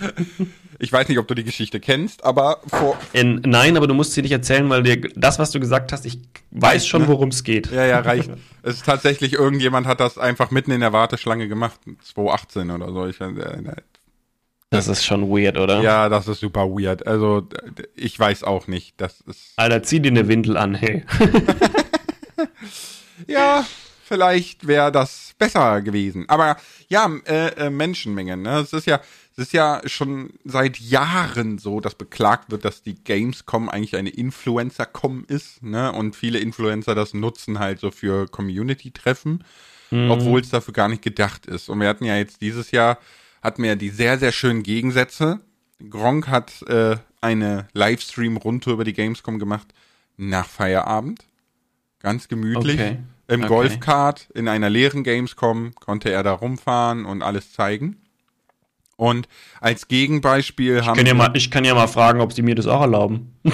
ich weiß nicht, ob du die Geschichte kennst, aber vor. In, nein, aber du musst sie nicht erzählen, weil dir das, was du gesagt hast, ich weiß schon, ne? worum es geht. Ja, ja, reicht. es ist tatsächlich, irgendjemand hat das einfach mitten in der Warteschlange gemacht. 2018 oder so. Ich, äh, Das ist schon weird, oder? ja, das ist super weird. Also, ich weiß auch nicht. Das ist. Alter, zieh dir eine Windel an, hey. Ja, vielleicht wäre das besser gewesen. Aber ja, äh, äh, Menschenmengen. Ne? Es ist ja, es ist ja schon seit Jahren so, dass beklagt wird, dass die Gamescom eigentlich eine Influencer-Com ist. Ne? Und viele Influencer das nutzen halt so für Community-Treffen, obwohl es dafür gar nicht gedacht ist. Und wir hatten ja jetzt dieses Jahr hatten wir ja die sehr sehr schönen Gegensätze. Gronk hat äh, eine Livestream-Rundtour über die Gamescom gemacht nach Feierabend. Ganz gemütlich. Okay. Im Okay. Golfkart in einer leeren Gamescom konnte er da rumfahren und alles zeigen. Und als Gegenbeispiel haben Ich kann, ja mal, ich kann ja mal fragen, ob sie mir das auch erlauben.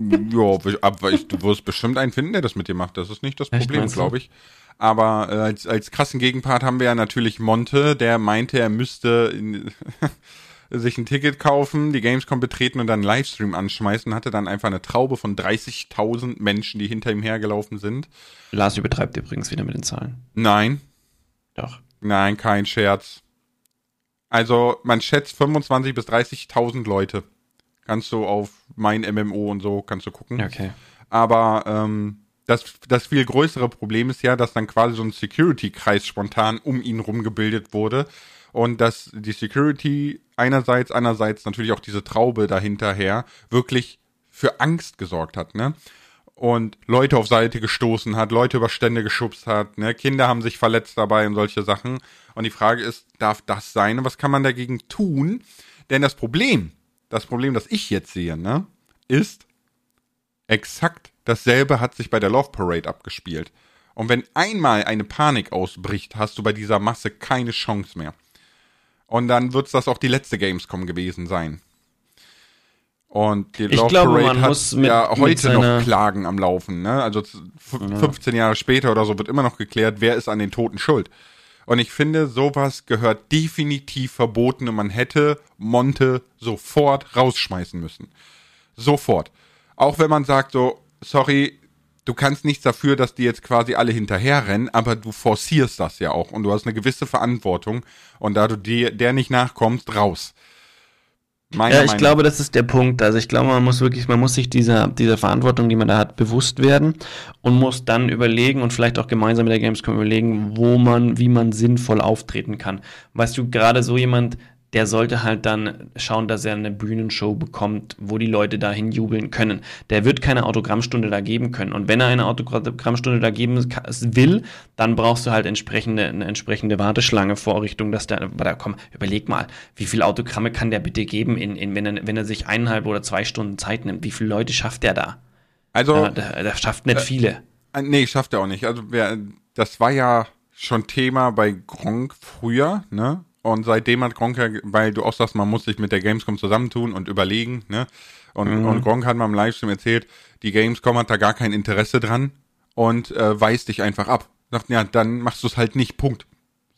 ja, aber ich, du wirst bestimmt einen finden, der das mit dir macht. Das ist nicht das Echt, Problem, glaube ich. Aber äh, als, als krassen Gegenpart haben wir ja natürlich Monte, der meinte, er müsste in, sich ein Ticket kaufen, die Gamescom betreten und dann einen Livestream anschmeißen, hatte dann einfach eine Traube von 30.000 Menschen, die hinter ihm hergelaufen sind. Lars übertreibt übrigens wieder mit den Zahlen. Nein, Doch. Nein, kein Scherz. Also man schätzt 25.000 bis 30.000 Leute. Kannst du auf mein MMO und so, kannst du gucken. Okay. Aber ähm, das, das viel größere Problem ist ja, dass dann quasi so ein Security-Kreis spontan um ihn rumgebildet wurde und dass die Security einerseits, andererseits natürlich auch diese Traube dahinterher wirklich für Angst gesorgt hat, ne? Und Leute auf Seite gestoßen hat, Leute über Stände geschubst hat, ne? Kinder haben sich verletzt dabei und solche Sachen. Und die Frage ist, darf das sein? Und was kann man dagegen tun? Denn das Problem, das Problem, das ich jetzt sehe, ne, ist exakt dasselbe hat sich bei der Love Parade abgespielt. Und wenn einmal eine Panik ausbricht, hast du bei dieser Masse keine Chance mehr. Und dann wird es das auch die letzte Gamescom gewesen sein. Und die Love glaube, Parade hat mit, ja heute noch Klagen am Laufen. Ne? Also 15 Jahre später oder so wird immer noch geklärt, wer ist an den Toten schuld. Und ich finde, sowas gehört definitiv verboten und man hätte Monte sofort rausschmeißen müssen. Sofort. Auch wenn man sagt so, sorry, du kannst nichts dafür, dass die jetzt quasi alle hinterherrennen, aber du forcierst das ja auch und du hast eine gewisse Verantwortung und da du dir, der nicht nachkommst, raus. Meiner ja, ich Meinung. glaube, das ist der Punkt. Also ich glaube, man muss wirklich, man muss sich dieser, dieser Verantwortung, die man da hat, bewusst werden und muss dann überlegen und vielleicht auch gemeinsam mit der Gamescom überlegen, wo man, wie man sinnvoll auftreten kann. Weißt du, gerade so jemand, der sollte halt dann schauen, dass er eine Bühnenshow bekommt, wo die Leute dahin jubeln können. Der wird keine Autogrammstunde da geben können. Und wenn er eine Autogrammstunde da geben will, dann brauchst du halt entsprechende, eine entsprechende Warteschlange Vorrichtung, dass der, da komm, überleg mal, wie viele Autogramme kann der bitte geben, in, in, wenn, er, wenn er sich eineinhalb oder zwei Stunden Zeit nimmt? Wie viele Leute schafft der da? Also. Ja, der, der, schafft nicht äh, viele. Äh, nee, schafft er auch nicht. Also, wer, das war ja schon Thema bei Gronk früher, ne? Und seitdem hat Gronk ja, weil du auch sagst, man muss sich mit der Gamescom zusammentun und überlegen, ne? Und, mhm. und Gronk hat mal im Livestream erzählt, die Gamescom hat da gar kein Interesse dran und äh, weist dich einfach ab. Sagt, ja, dann machst du es halt nicht, Punkt.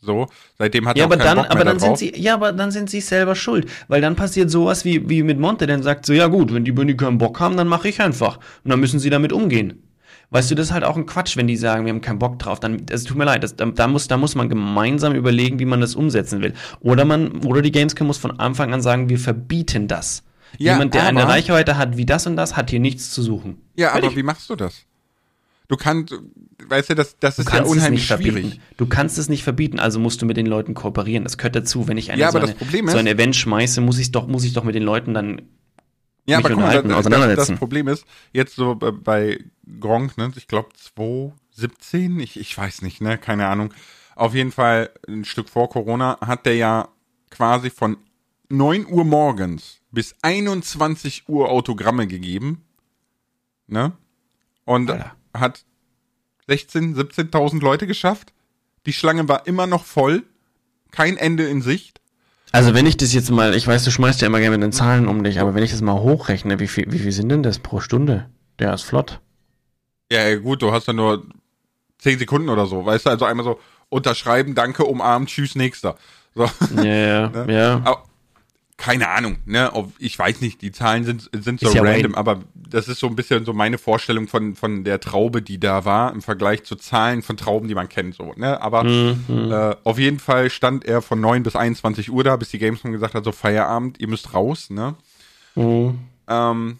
So, seitdem hat ja, er aber dann, Bock aber dann sind sie, ja, aber dann sind sie selber schuld, weil dann passiert sowas wie, wie mit Monte, der sagt so, ja gut, wenn die Bunny keinen Bock haben, dann mache ich einfach. Und dann müssen sie damit umgehen. Weißt du, das ist halt auch ein Quatsch, wenn die sagen, wir haben keinen Bock drauf. Dann, es tut mir leid, das, da, da, muss, da muss man gemeinsam überlegen, wie man das umsetzen will. Oder man, oder die Gamescom muss von Anfang an sagen, wir verbieten das. Ja, Jemand, der aber, eine Reichweite hat wie das und das, hat hier nichts zu suchen. Ja, Fertig. aber wie machst du das? Du kannst, weißt du, das, das ist ja unheimlich schwierig. Du kannst es nicht verbieten, also musst du mit den Leuten kooperieren. Das gehört dazu. Wenn ich eine, ja, so, eine so, ein Event schmeiße, muss ich doch, muss ich doch mit den Leuten dann ja, aber guck mal, das, das, das, Problem ist, jetzt so bei Gronk, ne, ich glaube 2017, ich, ich weiß nicht, ne, keine Ahnung. Auf jeden Fall ein Stück vor Corona hat der ja quasi von 9 Uhr morgens bis 21 Uhr Autogramme gegeben, ne? Und Alter. hat 16, 17.000 Leute geschafft. Die Schlange war immer noch voll, kein Ende in Sicht. Also wenn ich das jetzt mal, ich weiß, du schmeißt ja immer gerne mit den Zahlen um dich, aber wenn ich das mal hochrechne, wie viel, wie viel sind denn das pro Stunde? Der ist flott. Ja, gut, du hast ja nur 10 Sekunden oder so, weißt du, also einmal so unterschreiben, danke, umarmen, tschüss, nächster. So. Ja, ja, ne? ja. Aber, keine Ahnung, ne? Ich weiß nicht, die Zahlen sind, sind so ja random, Wayne. aber das ist so ein bisschen so meine Vorstellung von, von der Traube, die da war, im Vergleich zu Zahlen von Trauben, die man kennt, so, ne? Aber mhm. äh, auf jeden Fall stand er von 9 bis 21 Uhr da, bis die Gamescom gesagt hat, so Feierabend, ihr müsst raus, ne? Mhm. Ähm,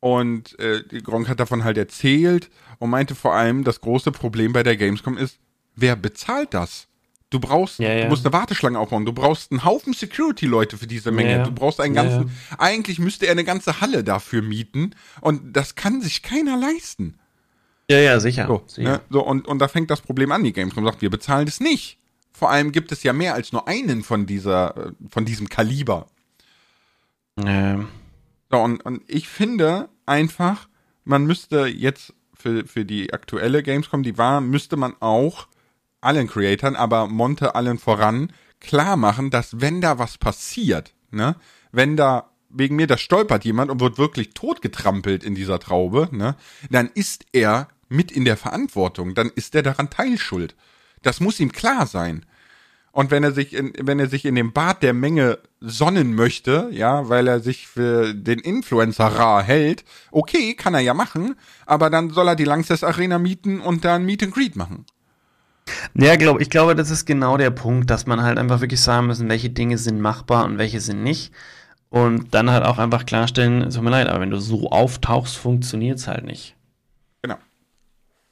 und äh, Gronk hat davon halt erzählt und meinte vor allem, das große Problem bei der Gamescom ist, wer bezahlt das? Du brauchst, ja, ja. du musst eine Warteschlange aufbauen. Du brauchst einen Haufen Security-Leute für diese Menge. Ja, du brauchst einen ganzen, eigentlich müsste er eine ganze Halle dafür mieten und das kann sich keiner leisten. Ja, ja, sicher. So, sicher. Ne? so und, und da fängt das Problem an. Die Gamescom sagt, wir bezahlen das nicht. Vor allem gibt es ja mehr als nur einen von dieser, von diesem Kaliber. Ähm. So, und, und ich finde einfach, man müsste jetzt für, für die aktuelle Gamescom, die war, müsste man auch allen Creatoren, aber Monte allen voran, klar machen, dass wenn da was passiert, ne, wenn da wegen mir, da stolpert jemand und wird wirklich totgetrampelt in dieser Traube, ne, dann ist er mit in der Verantwortung, dann ist er daran teilschuld. Das muss ihm klar sein. Und wenn er sich in, wenn er sich in dem Bad der Menge sonnen möchte, ja, weil er sich für den Influencer rar hält, okay, kann er ja machen, aber dann soll er die Langsess Arena mieten und dann Meet and Greet machen. Ja, glaub, ich glaube, das ist genau der Punkt, dass man halt einfach wirklich sagen müssen, welche Dinge sind machbar und welche sind nicht. Und dann halt auch einfach klarstellen, tut mir leid, aber wenn du so auftauchst, funktioniert es halt nicht. Genau.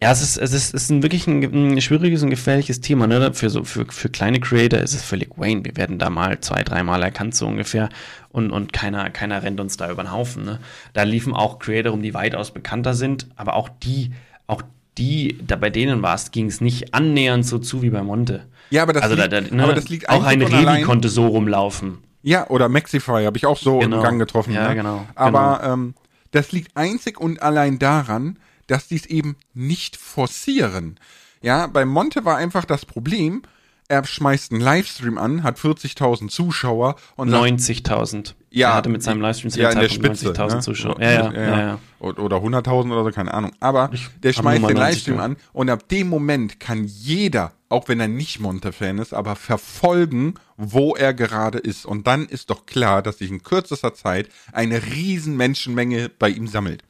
Ja, es ist, es ist, es ist ein wirklich ein, ein schwieriges und gefährliches Thema. Ne? Für, so, für, für kleine Creator ist es völlig Wayne. Wir werden da mal zwei, dreimal erkannt, so ungefähr. Und, und keiner, keiner rennt uns da über den Haufen. Ne? Da liefen auch Creator rum, die weitaus bekannter sind, aber auch die, auch die, da bei denen war es, ging es nicht annähernd so zu wie bei Monte. Ja, aber das, also liegt, da, da, ne? aber das liegt auch ein Revi konnte so rumlaufen. Ja, oder Maxify habe ich auch so Genau. im Gang getroffen. Ja, ne? genau, Aber Ähm, das liegt einzig und allein daran, dass die es eben nicht forcieren. Ja, bei Monte war einfach das Problem, er schmeißt einen Livestream an, hat 40.000 Zuschauer und sagt, 90.000. Ja, er hatte mit seinem Livestream ja, in der Spitze. 90.000 ne? Zuschauer. Ja, ja, ja, ja. Oder oder 100.000 oder so, keine Ahnung. Aber der hab schmeißt den 90 Livestream an und ab dem Moment kann jeder, auch wenn er nicht Monte-Fan ist, aber verfolgen, wo er gerade ist. Und dann ist doch klar, dass sich in kürzester Zeit eine riesen Menschenmenge bei ihm sammelt.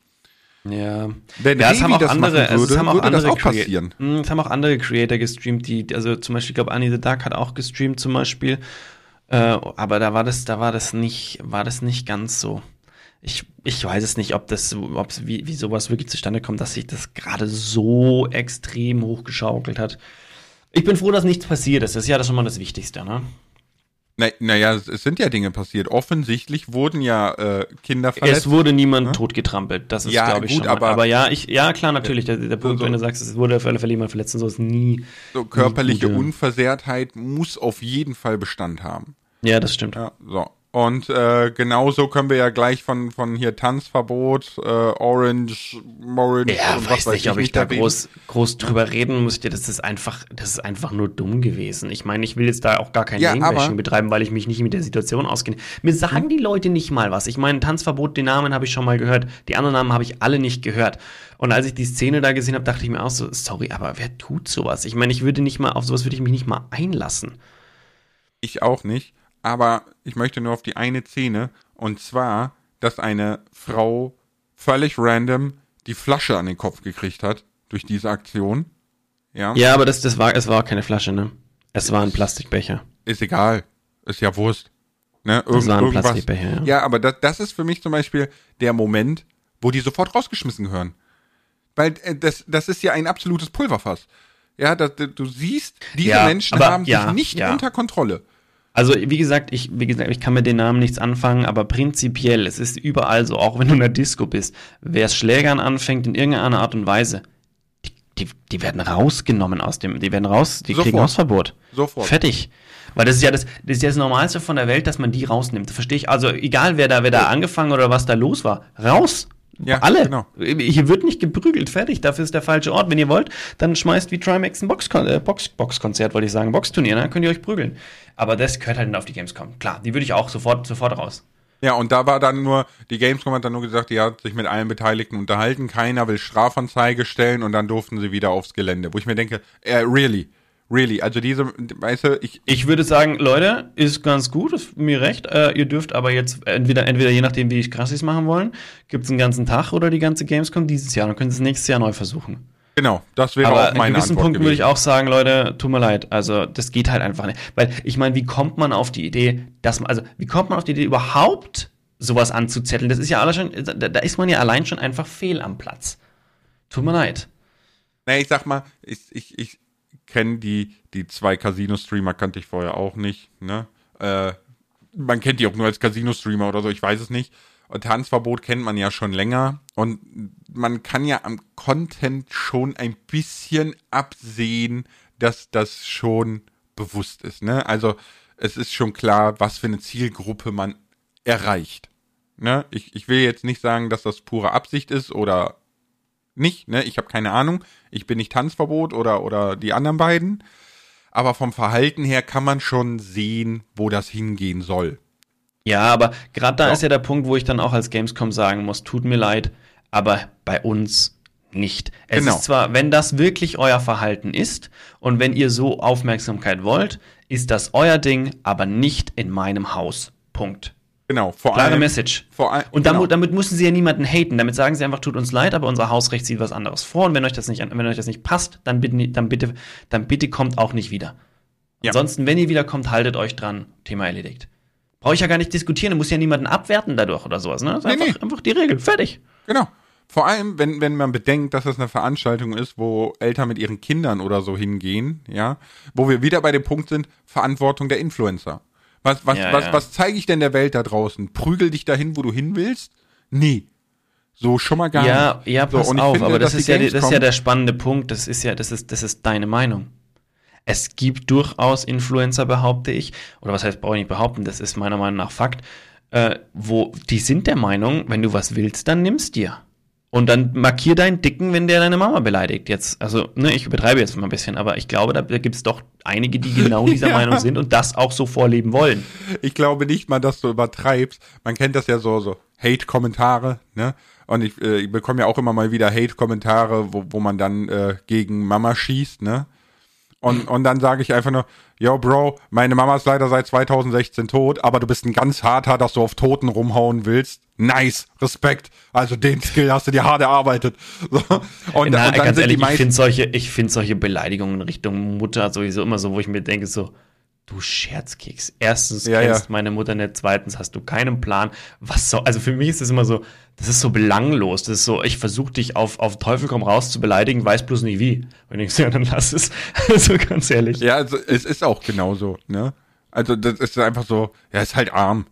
Ja. Wenn ja, es haben auch das andere, machen also es würde, haben auch würde das andere auch passieren. Mm, Es haben auch andere Creator gestreamt, die, also zum Beispiel, ich glaube, Annie the Duck hat auch gestreamt zum Beispiel. Äh, aber da war das, da war das nicht, war das nicht ganz so. Ich, ich weiß es nicht, ob das, ob es, wie, wie sowas wirklich zustande kommt, dass sich das gerade so extrem hochgeschaukelt hat. Ich bin froh, dass nichts passiert ist. Das ist ja das schon mal das Wichtigste, ne? Na, naja, es, es sind ja Dinge passiert. Offensichtlich wurden ja äh, Kinder verletzt. Es wurde niemand totgetrampelt. Das ist, Ja, glaube ich, gut, schon aber- aber ja, ich, ja, klar, natürlich. Der, der Punkt, so- wenn du sagst, es wurde auf alle Fälle jemand verletzt und so ist nie. so körperliche gute- Unversehrtheit muss auf jeden Fall Bestand haben. Ja, das stimmt. Ja, so. Und äh, genauso können wir ja gleich von, von hier Tanzverbot, äh, Orange, Orange Ja, und weiß nicht, ob ich da groß, groß drüber reden muss. Das ist einfach, das ist einfach nur dumm gewesen. Ich meine, ich will jetzt da auch gar kein Ja, betreiben, weil ich mich nicht mit der Situation auskenne. Mir sagen die Leute nicht mal was. Ich meine, Tanzverbot, den Namen habe ich schon mal gehört. Die anderen Namen habe ich alle nicht gehört. Und als ich die Szene da gesehen habe, dachte ich mir auch so, sorry, aber wer tut sowas? Ich meine, ich würde nicht mal, auf sowas würde ich mich nicht mal einlassen. Ich auch nicht. Aber ich möchte nur auf die eine Szene. Und zwar, dass eine Frau völlig random die Flasche an den Kopf gekriegt hat durch diese Aktion. Ja. Ja, aber das, das war, es war keine Flasche, ne? Es war ein Plastikbecher. Ist egal. Ist ja Wurst. Ne? Das war ein irgendwas. Plastikbecher, ja. Ja, aber das, das ist für mich zum Beispiel der Moment, wo die sofort rausgeschmissen gehören. Weil äh, das, das ist ja ein absolutes Pulverfass. Ja, das, du siehst, diese Ja, Menschen aber- haben ja, sich nicht unter Kontrolle. Also, wie gesagt, ich, wie gesagt, ich kann mit den Namen nichts anfangen, aber prinzipiell, es ist überall so, auch wenn du in der Disco bist, wer es Schlägern anfängt in irgendeiner Art und Weise, die, die, die werden rausgenommen aus dem, die werden raus, die kriegen Sofort. Hausverbot. Sofort. Fertig. Weil das ist ja das, das ist ja das Normalste von der Welt, dass man die rausnimmt. Verstehe ich. Also, egal wer da, wer da angefangen oder was da los war, raus. Ja, Alle. genau. Hier wird nicht geprügelt, fertig. Dafür ist der falsche Ort. Wenn ihr wollt, dann schmeißt wie Trimax ein Boxkon äh, Box, Boxkonzert, wollte ich sagen, Boxturnier, dann könnt ihr euch prügeln. Aber das gehört halt nicht auf die Gamescom. Klar, die würde ich auch sofort, sofort raus. Ja, und da war dann nur, die Gamescom hat dann nur gesagt, die hat sich mit allen Beteiligten unterhalten, keiner will Strafanzeige stellen und dann durften sie wieder aufs Gelände. Wo ich mir denke, äh, really, really, also diese, weißt du, ich, Ich würde sagen, Leute, ist ganz gut, ist mir recht. Äh, ihr dürft aber jetzt entweder, entweder je nachdem, wie ich Krassis machen wollen, gibt es einen ganzen Tag oder die ganze Gamescom dieses Jahr. Dann können sie es nächstes Jahr neu versuchen. genau, das wäre Aber auch an meine gewissen Antwort Punkten würde gewesen. ich auch sagen, Leute, tut mir leid. Also, das geht halt einfach nicht. Weil, ich meine, wie kommt man auf die Idee, dass man, also, wie kommt man auf die Idee, überhaupt sowas anzuzetteln? Das ist ja alles schon, da, da ist man ja allein schon einfach fehl am Platz. Tut mir leid. Nee, ich sag mal, ich, ich, ich kenne die, die zwei Casino-Streamer, kannte ich vorher auch nicht, ne? Äh, man kennt die auch nur als Casino-Streamer oder so, ich weiß es nicht. Und Tanzverbot kennt man ja schon länger. Und man kann ja am Content schon ein bisschen absehen, dass das schon bewusst ist, ne? Also, es ist schon klar, was für eine Zielgruppe man erreicht. Ne? Ich, ich will jetzt nicht sagen, dass das pure Absicht ist oder nicht, ne? Ich habe keine Ahnung. Ich bin nicht Tanzverbot oder, oder die anderen beiden. Aber vom Verhalten her kann man schon sehen, wo das hingehen soll. Ja, aber gerade da Ja. ist ja der Punkt, wo ich dann auch als Gamescom sagen muss, tut mir leid, aber bei uns nicht. Es Genau. ist zwar, wenn das wirklich euer Verhalten ist und wenn ihr so Aufmerksamkeit wollt, ist das euer Ding, aber nicht in meinem Haus. Punkt. Genau, vor Klare allem. Message. Vor allem Und genau. damit, damit müssen sie ja niemanden haten. Damit sagen sie einfach, tut uns leid, aber unser Hausrecht sieht was anderes vor. Und wenn euch das nicht, wenn euch das nicht passt, dann bitte, dann bitte, dann bitte kommt auch nicht wieder. Ja. Ansonsten, wenn ihr wiederkommt, haltet euch dran. Thema erledigt. Brauche ich ja gar nicht diskutieren. Du musst ja niemanden abwerten dadurch oder sowas. Ne? Das ist Nee, einfach, nee. einfach die Regel. Fertig. Genau. Vor allem, wenn, wenn man bedenkt, dass das eine Veranstaltung ist, wo Eltern mit ihren Kindern oder so hingehen, ja, wo wir wieder bei dem Punkt sind, Verantwortung der Influencer. Was, was, Ja, was, ja. was zeige ich denn der Welt da draußen? Prügel dich dahin, wo du hin willst? Nee. So schon mal gar Ja, nicht. ja, so, pass ich auf, finde, aber das ist, ja, das ist ja der spannende Punkt. Das ist ja, das ist, das ist deine Meinung. Es gibt durchaus Influencer, behaupte ich, oder was heißt, brauche ich nicht behaupten, das ist meiner Meinung nach Fakt, äh, wo die sind der Meinung, wenn du was willst, dann nimmst dir. Und dann markier deinen Dicken, wenn der deine Mama beleidigt. Jetzt, also, ne, ich übertreibe jetzt mal ein bisschen, aber ich glaube, da gibt es doch einige, die genau dieser Ja. Meinung sind und das auch so vorleben wollen. Ich glaube nicht mal, dass du übertreibst. Man kennt das ja so, so Hate-Kommentare, ne? Und ich, äh, ich bekomme ja auch immer mal wieder Hate-Kommentare, wo, wo man dann äh, gegen Mama schießt, ne? Und, und dann sage ich einfach nur, yo, Bro, meine Mama ist leider seit 2016 tot, aber du bist ein ganz harter, dass du auf Toten rumhauen willst. Nice, Respekt. Also den Skill hast du dir hart erarbeitet. So. Und, Na, und dann ganz sind ehrlich, die ich meisten finde solche, ich find solche Beleidigungen Richtung Mutter sowieso immer so, wo ich mir denke, so, du Scherzkeks. Erstens Ja, kennst ja. meine Mutter nicht, zweitens hast du keinen Plan. Was so, also für mich ist das immer so, das ist so belanglos. Das ist so, ich versuche dich auf, auf Teufel komm raus zu beleidigen, weiß bloß nicht wie. Und ich so, ja, dann lass es. Also ganz ehrlich. Ja, also, es ist auch genauso, ne? Also das ist einfach so, ja, ist halt arm.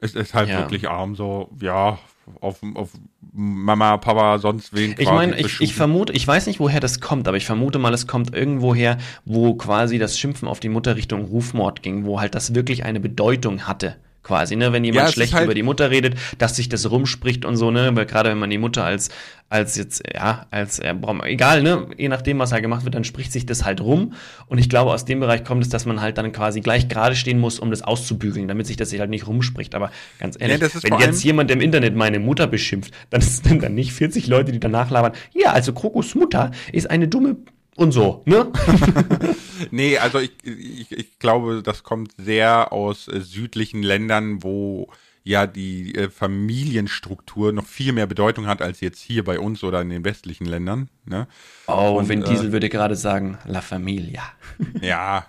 Es ist halt Ja. wirklich arm, so, ja, auf, auf Mama, Papa, sonst wen. Ich meine, ich, ich vermute, ich weiß nicht, woher das kommt, aber ich vermute mal, es kommt irgendwoher, wo quasi das Schimpfen auf die Mutter Richtung Rufmord ging, wo halt das wirklich eine Bedeutung hatte. Quasi, ne, wenn Ja, jemand ist schlecht halt- über die Mutter redet, dass sich das rumspricht und so, ne, weil gerade wenn man die Mutter als, als jetzt, ja, als, äh, egal, ne, je nachdem, was da gemacht wird, dann spricht sich das halt rum. Und ich glaube, aus dem Bereich kommt es, dass man halt dann quasi gleich gerade stehen muss, um das auszubügeln, damit sich das halt nicht rumspricht. Aber ganz ehrlich, ist wenn jetzt jemand im Internet meine Mutter beschimpft, dann sind dann nicht 40 Leute, die danach labern. Ja, also Krokos Mutter ist eine dumme und so, ne? Nee, also ich, ich, ich glaube, das kommt sehr aus äh, südlichen Ländern, wo ja die äh, Familienstruktur noch viel mehr Bedeutung hat als jetzt hier bei uns oder in den westlichen Ländern. Ne? Oh, Und, Vin äh, Diesel würde gerade sagen, La Familia. Ja.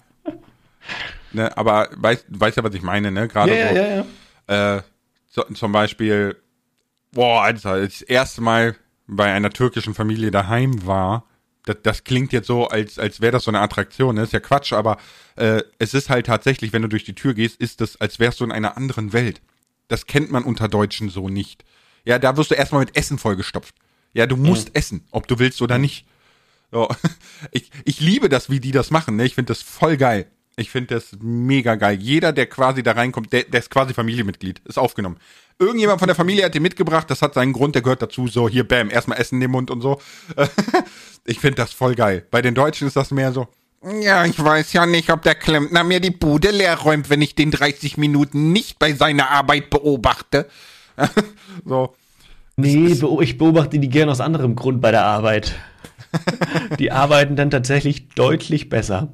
ne, aber weißt weißt ja, was ich meine, ne? Gerade so. ja, ja. äh, so, zum Beispiel, boah, Alter, als ich das erste Mal bei einer türkischen Familie daheim war, das, das klingt jetzt so, als, als wäre das so eine Attraktion. Das ist ja Quatsch, aber äh, es ist halt tatsächlich, wenn du durch die Tür gehst, ist das, als wärst du in einer anderen Welt. Das kennt man unter Deutschen so nicht. Ja, da wirst du erstmal mit Essen vollgestopft. Ja, du musst essen, ob du willst oder nicht. So. Ich, ich liebe das, wie die das machen. Ne? Ich finde das voll geil. Ich finde das mega geil. Jeder, der quasi da reinkommt, der, der ist quasi Familienmitglied, ist aufgenommen. Irgendjemand von der Familie hat den mitgebracht, das hat seinen Grund, der gehört dazu. So, hier, bam, erstmal Essen in den Mund und so. Ich finde das voll geil. Bei den Deutschen ist das mehr so, ja, ich weiß ja nicht, ob der Klempner mir die Bude leer räumt, wenn ich den 30 Minuten nicht bei seiner Arbeit beobachte. so. Nee, ich beobachte die gern aus anderem Grund bei der Arbeit. die arbeiten dann tatsächlich deutlich besser.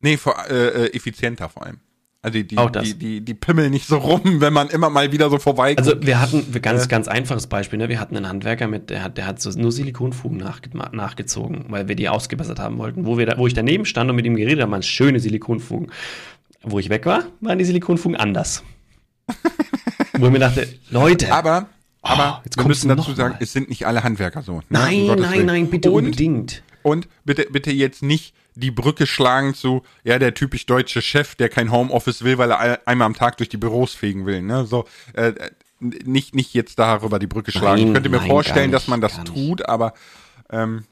Nee, vor, äh, äh, effizienter vor allem. Also die, die, Auch das. die, die, die pimmeln nicht so rum, wenn man immer mal wieder so vorbei Also wir hatten ganz, ganz einfaches Beispiel, ne? Wir hatten einen Handwerker mit, der hat, der hat so nur Silikonfugen nachge nachgezogen, weil wir die ausgebessert haben wollten. Wo, wir da, wo ich daneben stand und mit ihm geredet habe, waren schöne Silikonfugen. Wo ich weg war, waren die Silikonfugen anders. wo ich mir dachte, Leute, Aber, aber Oh, jetzt wir müssen dazu sagen, mal. es sind nicht alle Handwerker so. ne? Nein, nein, nein, bitte und, unbedingt. Und bitte, bitte jetzt nicht die Brücke schlagen zu, ja, der typisch deutsche Chef, der kein Homeoffice will, weil er ein- einmal am Tag durch die Büros fegen will. Ne? So, äh, äh, nicht, nicht jetzt darüber die Brücke schlagen. Nein, ich könnte mir nein, vorstellen, gar dass man nicht, das nicht. tut, aber ähm,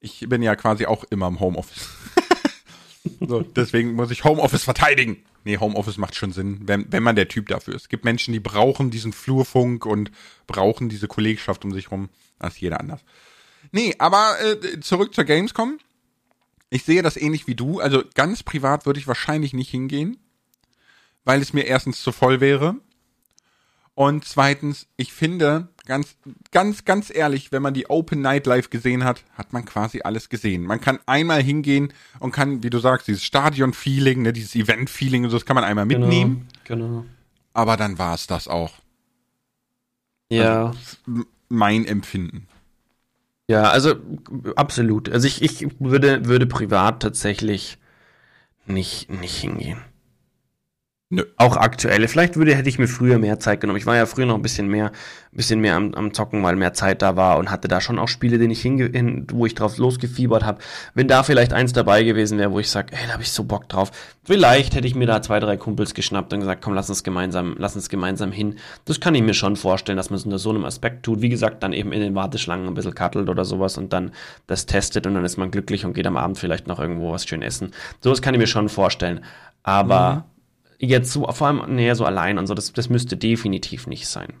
ich bin ja quasi auch immer im Homeoffice. so, deswegen muss ich Homeoffice verteidigen. Nee, Homeoffice macht schon Sinn, wenn, wenn man der Typ dafür ist. Es gibt Menschen, die brauchen diesen Flurfunk und brauchen diese Kollegschaft um sich rum. Das ist jeder anders. Nee, aber äh, zurück zur Gamescom. Ich sehe das ähnlich wie du. Also ganz privat würde ich wahrscheinlich nicht hingehen, weil es mir erstens zu voll wäre. Und zweitens, ich finde, ganz, ganz, ganz ehrlich, wenn man die Open Night Live gesehen hat, hat man quasi alles gesehen. Man kann einmal hingehen und kann, wie du sagst, dieses Stadion-Feeling, ne, dieses Event-Feeling und so, das kann man einmal mitnehmen. Genau. Aber dann war es das auch. Ja. M- Mein Empfinden. Ja, also absolut. Also ich, ich würde, würde privat tatsächlich nicht, nicht hingehen. Nö. Auch aktuelle. Vielleicht würde, hätte ich mir früher mehr Zeit genommen. Ich war ja früher noch ein bisschen mehr, ein bisschen mehr am, am Zocken, weil mehr Zeit da war und hatte da schon auch Spiele, denen ich hinge, hin, wo ich drauf losgefiebert habe. Wenn da vielleicht eins dabei gewesen wäre, wo ich sage, ey, da habe ich so Bock drauf. Vielleicht hätte ich mir da zwei, drei Kumpels geschnappt und gesagt, komm, lass uns gemeinsam, lass uns gemeinsam hin. Das kann ich mir schon vorstellen, dass man es unter so einem Aspekt tut. Wie gesagt, dann eben in den Warteschlangen ein bisschen kattelt oder sowas und dann das testet und dann ist man glücklich und geht am Abend vielleicht noch irgendwo was schön essen. Sowas kann ich mir schon vorstellen. Aber mhm jetzt so, vor allem näher so allein und so, das, das müsste definitiv nicht sein.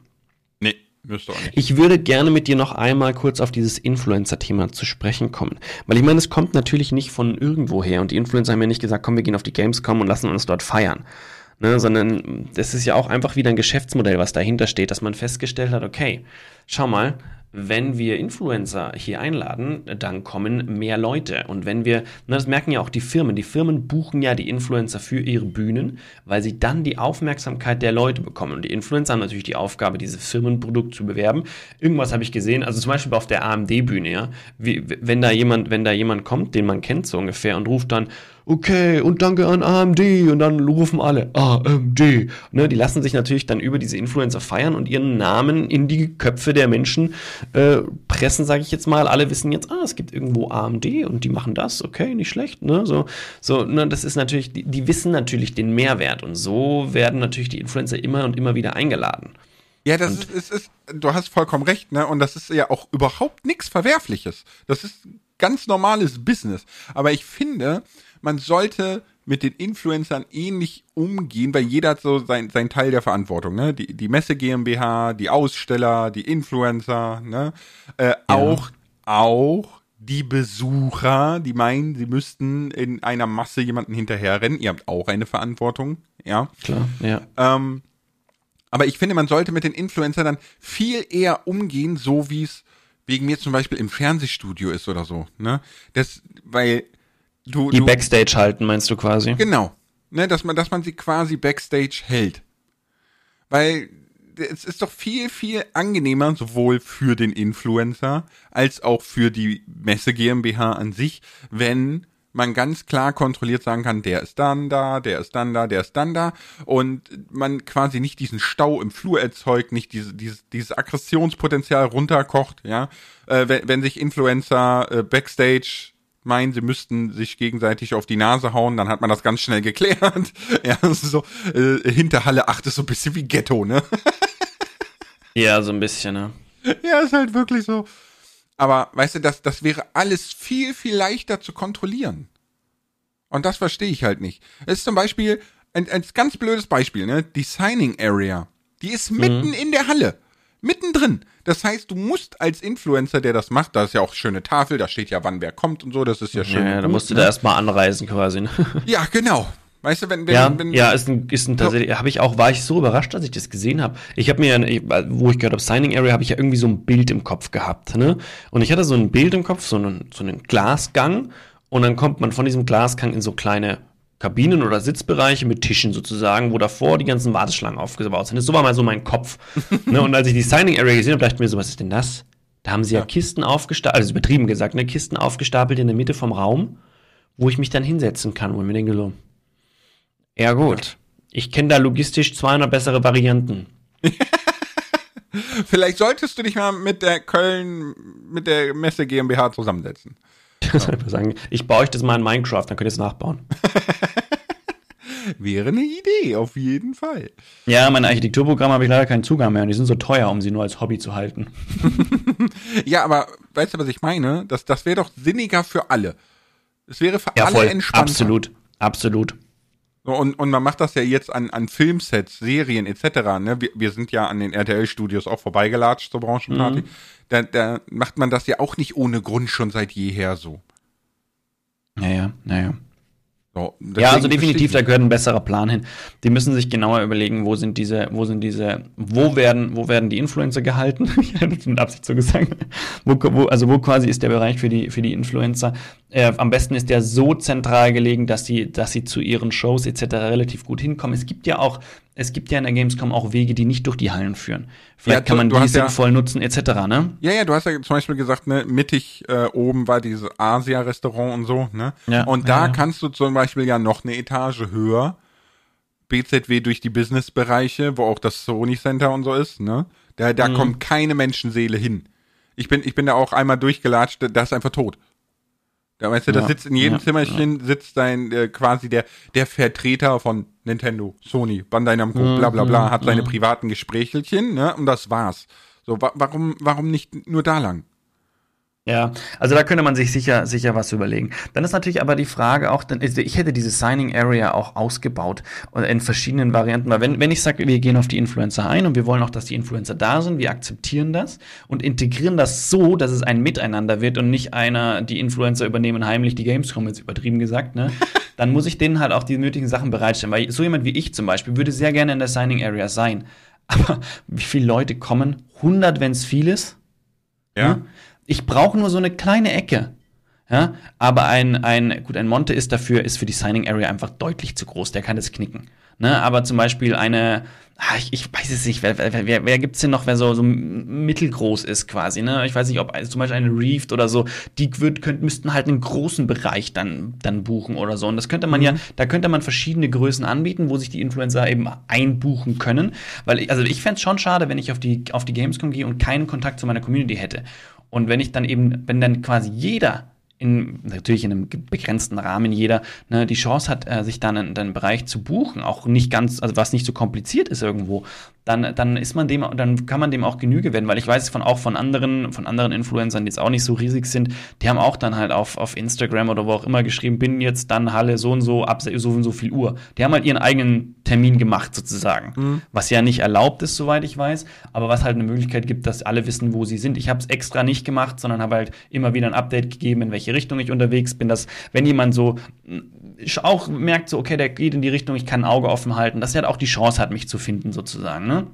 Nee, müsste auch nicht. Ich würde gerne mit dir noch einmal kurz auf dieses Influencer-Thema zu sprechen kommen. Weil ich meine, es kommt natürlich nicht von irgendwoher und die Influencer haben ja nicht gesagt, komm, wir gehen auf die Gamescom und lassen uns dort feiern. Ne, sondern das ist ja auch einfach wieder ein Geschäftsmodell, was dahinter steht, dass man festgestellt hat, okay, schau mal, wenn wir Influencer hier einladen, dann kommen mehr Leute. Und wenn wir, na, das merken ja auch die Firmen, die Firmen buchen ja die Influencer für ihre Bühnen, weil sie dann die Aufmerksamkeit der Leute bekommen. Und die Influencer haben natürlich die Aufgabe, dieses Firmenprodukt zu bewerben. Irgendwas habe ich gesehen, also zum Beispiel auf der AMD-Bühne, ja, wie, wenn da jemand, wenn da jemand kommt, den man kennt so ungefähr und ruft dann, okay, und danke an AMD. Und dann rufen alle AMD. Ne, die lassen sich natürlich dann über diese Influencer feiern und ihren Namen in die Köpfe der Menschen äh, pressen, sage ich jetzt mal. Alle wissen jetzt, ah, es gibt irgendwo AMD und die machen das, okay, nicht schlecht. Ne? So, so ne, das ist natürlich, die, die wissen natürlich den Mehrwert und so werden natürlich die Influencer immer und immer wieder eingeladen. Ja, das ist, ist, ist, du hast vollkommen recht, ne? Und das ist ja auch überhaupt nichts Verwerfliches. Das ist ganz normales Business. Aber ich finde, man sollte mit den Influencern ähnlich umgehen, weil jeder hat so sein, sein Teil der Verantwortung, ne? Die, die Messe GmbH, die Aussteller, die Influencer, ne? Äh, ja. Auch, auch die Besucher, die meinen, sie müssten in einer Masse jemanden hinterherrennen. Ihr habt auch eine Verantwortung, ja. Klar, ja. Ähm, aber ich finde, man sollte mit den Influencern dann viel eher umgehen, so wie es wegen mir zum Beispiel im Fernsehstudio ist oder so, ne? Das, weil Du, die du, Backstage halten, meinst du quasi? Genau. Ne, dass man, dass man sie quasi Backstage hält. Weil es ist doch viel, viel angenehmer, sowohl für den Influencer als auch für die Messe GmbH an sich, wenn man ganz klar kontrolliert sagen kann, der ist dann da, der ist dann da, der ist dann da und man quasi nicht diesen Stau im Flur erzeugt, nicht diese, dieses, dieses Aggressionspotenzial runterkocht, ja. Äh, wenn, wenn sich Influencer äh, Backstage meinen, sie müssten sich gegenseitig auf die Nase hauen, dann hat man das ganz schnell geklärt. ja, das ist so, äh, hinter Halle 8 ist so ein bisschen wie Ghetto, ne? ja, so ein bisschen, ne? Ja, ist halt wirklich so. Aber weißt du, das, das wäre alles viel, viel leichter zu kontrollieren. Und das verstehe ich halt nicht. Es ist zum Beispiel ein, ein ganz blödes Beispiel, ne? Die Signing Area. Die ist mitten mhm. in der Halle. Mittendrin. Das heißt, du musst als Influencer, der das macht, da ist ja auch schöne Tafel, da steht ja, wann wer kommt und so, das ist ja schön. Ja, da musst du ne? da erstmal anreisen quasi. Ne? Ja, genau. Weißt du, wenn, wenn, ja, wenn, ja, ist ein, ist ein tatsächlich, habe ich auch, war ich so überrascht, dass ich das gesehen habe. Ich habe mir, wo ich gehört habe, Signing Area, habe ich ja irgendwie so ein Bild im Kopf gehabt, ne? Und ich hatte so ein Bild im Kopf, so einen, so einen Glasgang, und dann kommt man von diesem Glasgang in so kleine Kabinen oder Sitzbereiche mit Tischen sozusagen, wo davor die ganzen Warteschlangen aufgebaut sind. So war mal so mein Kopf. ne? Und als ich die Signing Area gesehen habe, dachte ich mir so, was ist denn das? Da haben sie ja, ja Kisten aufgestapelt, also übertrieben gesagt, ne, Kisten aufgestapelt in der Mitte vom Raum, wo ich mich dann hinsetzen kann, wo ich mir denke so, ja gut, ich kenne da logistisch 200 bessere Varianten. Vielleicht solltest du dich mal mit der Köln, mit der Messe GmbH zusammensetzen. sagen, ich baue euch das mal in Minecraft, dann könnt ihr es nachbauen. Wäre eine Idee, auf jeden Fall. Ja, mein Architekturprogramm habe ich leider keinen Zugang mehr und die sind so teuer, um sie nur als Hobby zu halten. ja, aber weißt du, was ich meine? Das, das wäre doch sinniger für alle. Es wäre für ja, alle voll. entspannter. Absolut, absolut. Und, und man macht das ja jetzt an, an Filmsets, Serien etc. Ne? Wir, wir sind ja an den RTL-Studios auch vorbeigelatscht zur Branchenparty. Mhm. Da, da macht man das ja auch nicht ohne Grund schon seit jeher so. Naja, naja. So, ja, also definitiv, da gehört ein besserer Plan hin. Die müssen sich genauer überlegen, wo sind diese, wo sind diese, wo werden, wo werden die Influencer gehalten? ich habe das mit Absicht so gesagt. wo, wo, also wo quasi ist der Bereich für die, für die Influencer? Äh, am besten ist der so zentral gelegen, dass sie, dass sie zu ihren Shows etc. relativ gut hinkommen. Es gibt ja auch es gibt ja in der Gamescom auch Wege, die nicht durch die Hallen führen. Vielleicht ja, kann man die sinnvoll ja, nutzen, etc., ne? Ja, ja, du hast ja zum Beispiel gesagt, ne, mittig äh, oben war dieses Asia-Restaurant und so, ne? Ja, und da ja. kannst du zum Beispiel ja noch eine Etage höher BZW durch die Businessbereiche, wo auch das Sony Center und so ist, ne? Da, da mhm. kommt keine Menschenseele hin. Ich bin, ich bin da auch einmal durchgelatscht, da ist einfach tot. Da weißt du, ja, da sitzt in jedem ja, Zimmerchen, ja. sitzt dein, äh, quasi der, der Vertreter von Nintendo, Sony, Bandai Namco, mhm, bla bla bla, hat seine mhm. privaten Gesprächelchen, ne, und das war's. So, wa warum, warum nicht nur da lang? Ja, also da könnte man sich sicher, sicher was überlegen. Dann ist natürlich aber die Frage auch, ich hätte diese Signing Area auch ausgebaut in verschiedenen Varianten, weil wenn, wenn ich sage, wir gehen auf die Influencer ein und wir wollen auch, dass die Influencer da sind, wir akzeptieren das und integrieren das so, dass es ein Miteinander wird und nicht einer, die Influencer übernehmen heimlich die Gamescom, jetzt übertrieben gesagt, ne? Dann muss ich denen halt auch die nötigen Sachen bereitstellen, weil so jemand wie ich zum Beispiel würde sehr gerne in der Signing Area sein. Aber wie viele Leute kommen? 100, wenn es viel ist? Ja. Ne? Ich brauche nur so eine kleine Ecke. Ja, aber ein, ein, gut, ein Monte ist dafür, ist für die Signing Area einfach deutlich zu groß. Der kann das knicken. Ne? Aber zum Beispiel eine, ah, ich, ich weiß es nicht, wer, wer, wer, wer gibt's denn noch, wer so, so mittelgroß ist quasi, ne? Ich weiß nicht, ob also zum Beispiel eine Reefed oder so, die würd, könnt, müssten halt einen großen Bereich dann, dann buchen oder so. Und das könnte man mhm. ja, da könnte man verschiedene Größen anbieten, wo sich die Influencer eben einbuchen können. Weil, ich, also ich fände schon schade, wenn ich auf die, auf die Gamescom gehe und keinen Kontakt zu meiner Community hätte. Und wenn ich dann eben, wenn dann quasi jeder in, natürlich in einem begrenzten Rahmen jeder ne, die Chance hat, äh, sich dann einen, einen Bereich zu buchen, auch nicht ganz, also was nicht so kompliziert ist irgendwo, dann, dann ist man dem, dann kann man dem auch Genüge werden, weil ich weiß von auch von anderen, von anderen Influencern, die jetzt auch nicht so riesig sind, die haben auch dann halt auf, auf Instagram oder wo auch immer geschrieben, bin jetzt dann Halle so und so ab so und so viel Uhr. Die haben halt ihren eigenen Termin gemacht sozusagen, mhm. was ja nicht erlaubt ist, soweit ich weiß, aber was halt eine Möglichkeit gibt, dass alle wissen, wo sie sind. Ich habe es extra nicht gemacht, sondern habe halt immer wieder ein Update gegeben, in welche Richtung ich unterwegs bin, dass wenn jemand so auch merkt, so okay, der geht in die Richtung, ich kann ein Auge offen halten, dass er halt auch die Chance hat, mich zu finden sozusagen. Ne?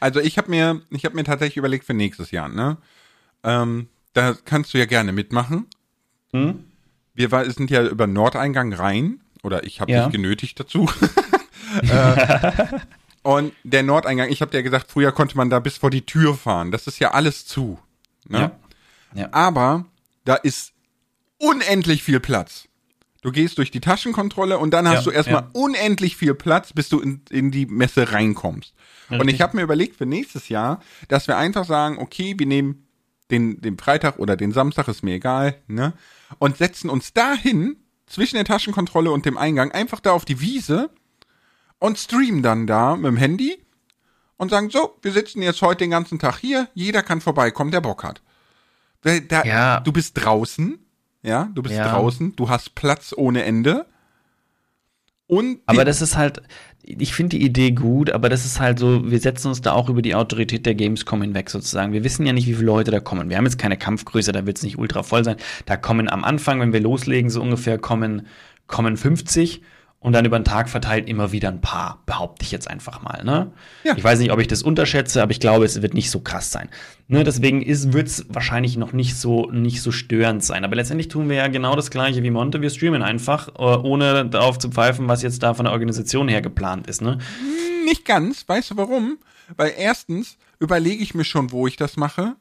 Also ich habe mir, ich habe mir tatsächlich überlegt für nächstes Jahr. Ne, ähm, da kannst du ja gerne mitmachen. Hm? Wir war, sind ja über Nordeingang rein oder ich habe ja. dich genötigt dazu. äh, und der Nordeingang, ich habe dir gesagt, früher konnte man da bis vor die Tür fahren. Das ist ja alles zu. Ne? Ja. ja. Aber da ist unendlich viel Platz. Du gehst durch die Taschenkontrolle und dann hast ja, du erstmal ja. unendlich viel Platz, bis du in, in die Messe reinkommst. Richtig. Und ich habe mir überlegt für nächstes Jahr, dass wir einfach sagen, okay, wir nehmen den, den Freitag oder den Samstag, ist mir egal, ne? Und setzen uns dahin, zwischen der Taschenkontrolle und dem Eingang, einfach da auf die Wiese und streamen dann da mit dem Handy und sagen, so, wir sitzen jetzt heute den ganzen Tag hier, jeder kann vorbeikommen, der Bock hat. Da, ja. Du bist draußen, ja, du bist ja. draußen, du hast Platz ohne Ende. Und aber das ist halt, ich finde die Idee gut, aber das ist halt so, wir setzen uns da auch über die Autorität der Gamescom hinweg sozusagen. Wir wissen ja nicht, wie viele Leute da kommen. Wir haben jetzt keine Kampfgröße, da wird es nicht ultra voll sein. Da kommen am Anfang, wenn wir loslegen, so ungefähr kommen, kommen 50 und dann über den Tag verteilt immer wieder ein paar, behaupte ich jetzt einfach mal. Ne? Ja. Ich weiß nicht, ob ich das unterschätze, aber ich glaube, es wird nicht so krass sein. Ne, deswegen wird es wahrscheinlich noch nicht so, nicht so störend sein. Aber letztendlich tun wir ja genau das gleiche wie Monte. Wir streamen einfach, äh, ohne darauf zu pfeifen, was jetzt da von der Organisation her geplant ist. Ne? Nicht ganz. Weißt du warum? Weil erstens überlege ich mir schon, wo ich das mache.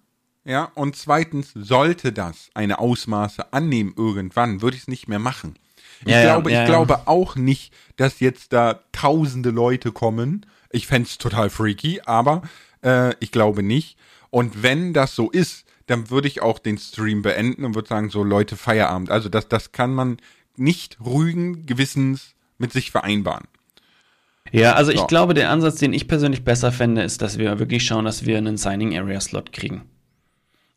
Ja, und zweitens, sollte das eine Ausmaße annehmen irgendwann, würde ich es nicht mehr machen. Ich ja, glaube, ja, ich glaube auch nicht, dass jetzt da tausende Leute kommen. Ich fände total freaky, aber äh, ich glaube nicht. Und wenn das so ist, dann würde ich auch den Stream beenden und würde sagen, so Leute, Feierabend. Also das, das kann man nicht ruhigen Gewissens mit sich vereinbaren. Ja, also so. ich glaube, der Ansatz, den ich persönlich besser fände, ist, dass wir wirklich schauen, dass wir einen Signing Area Slot kriegen.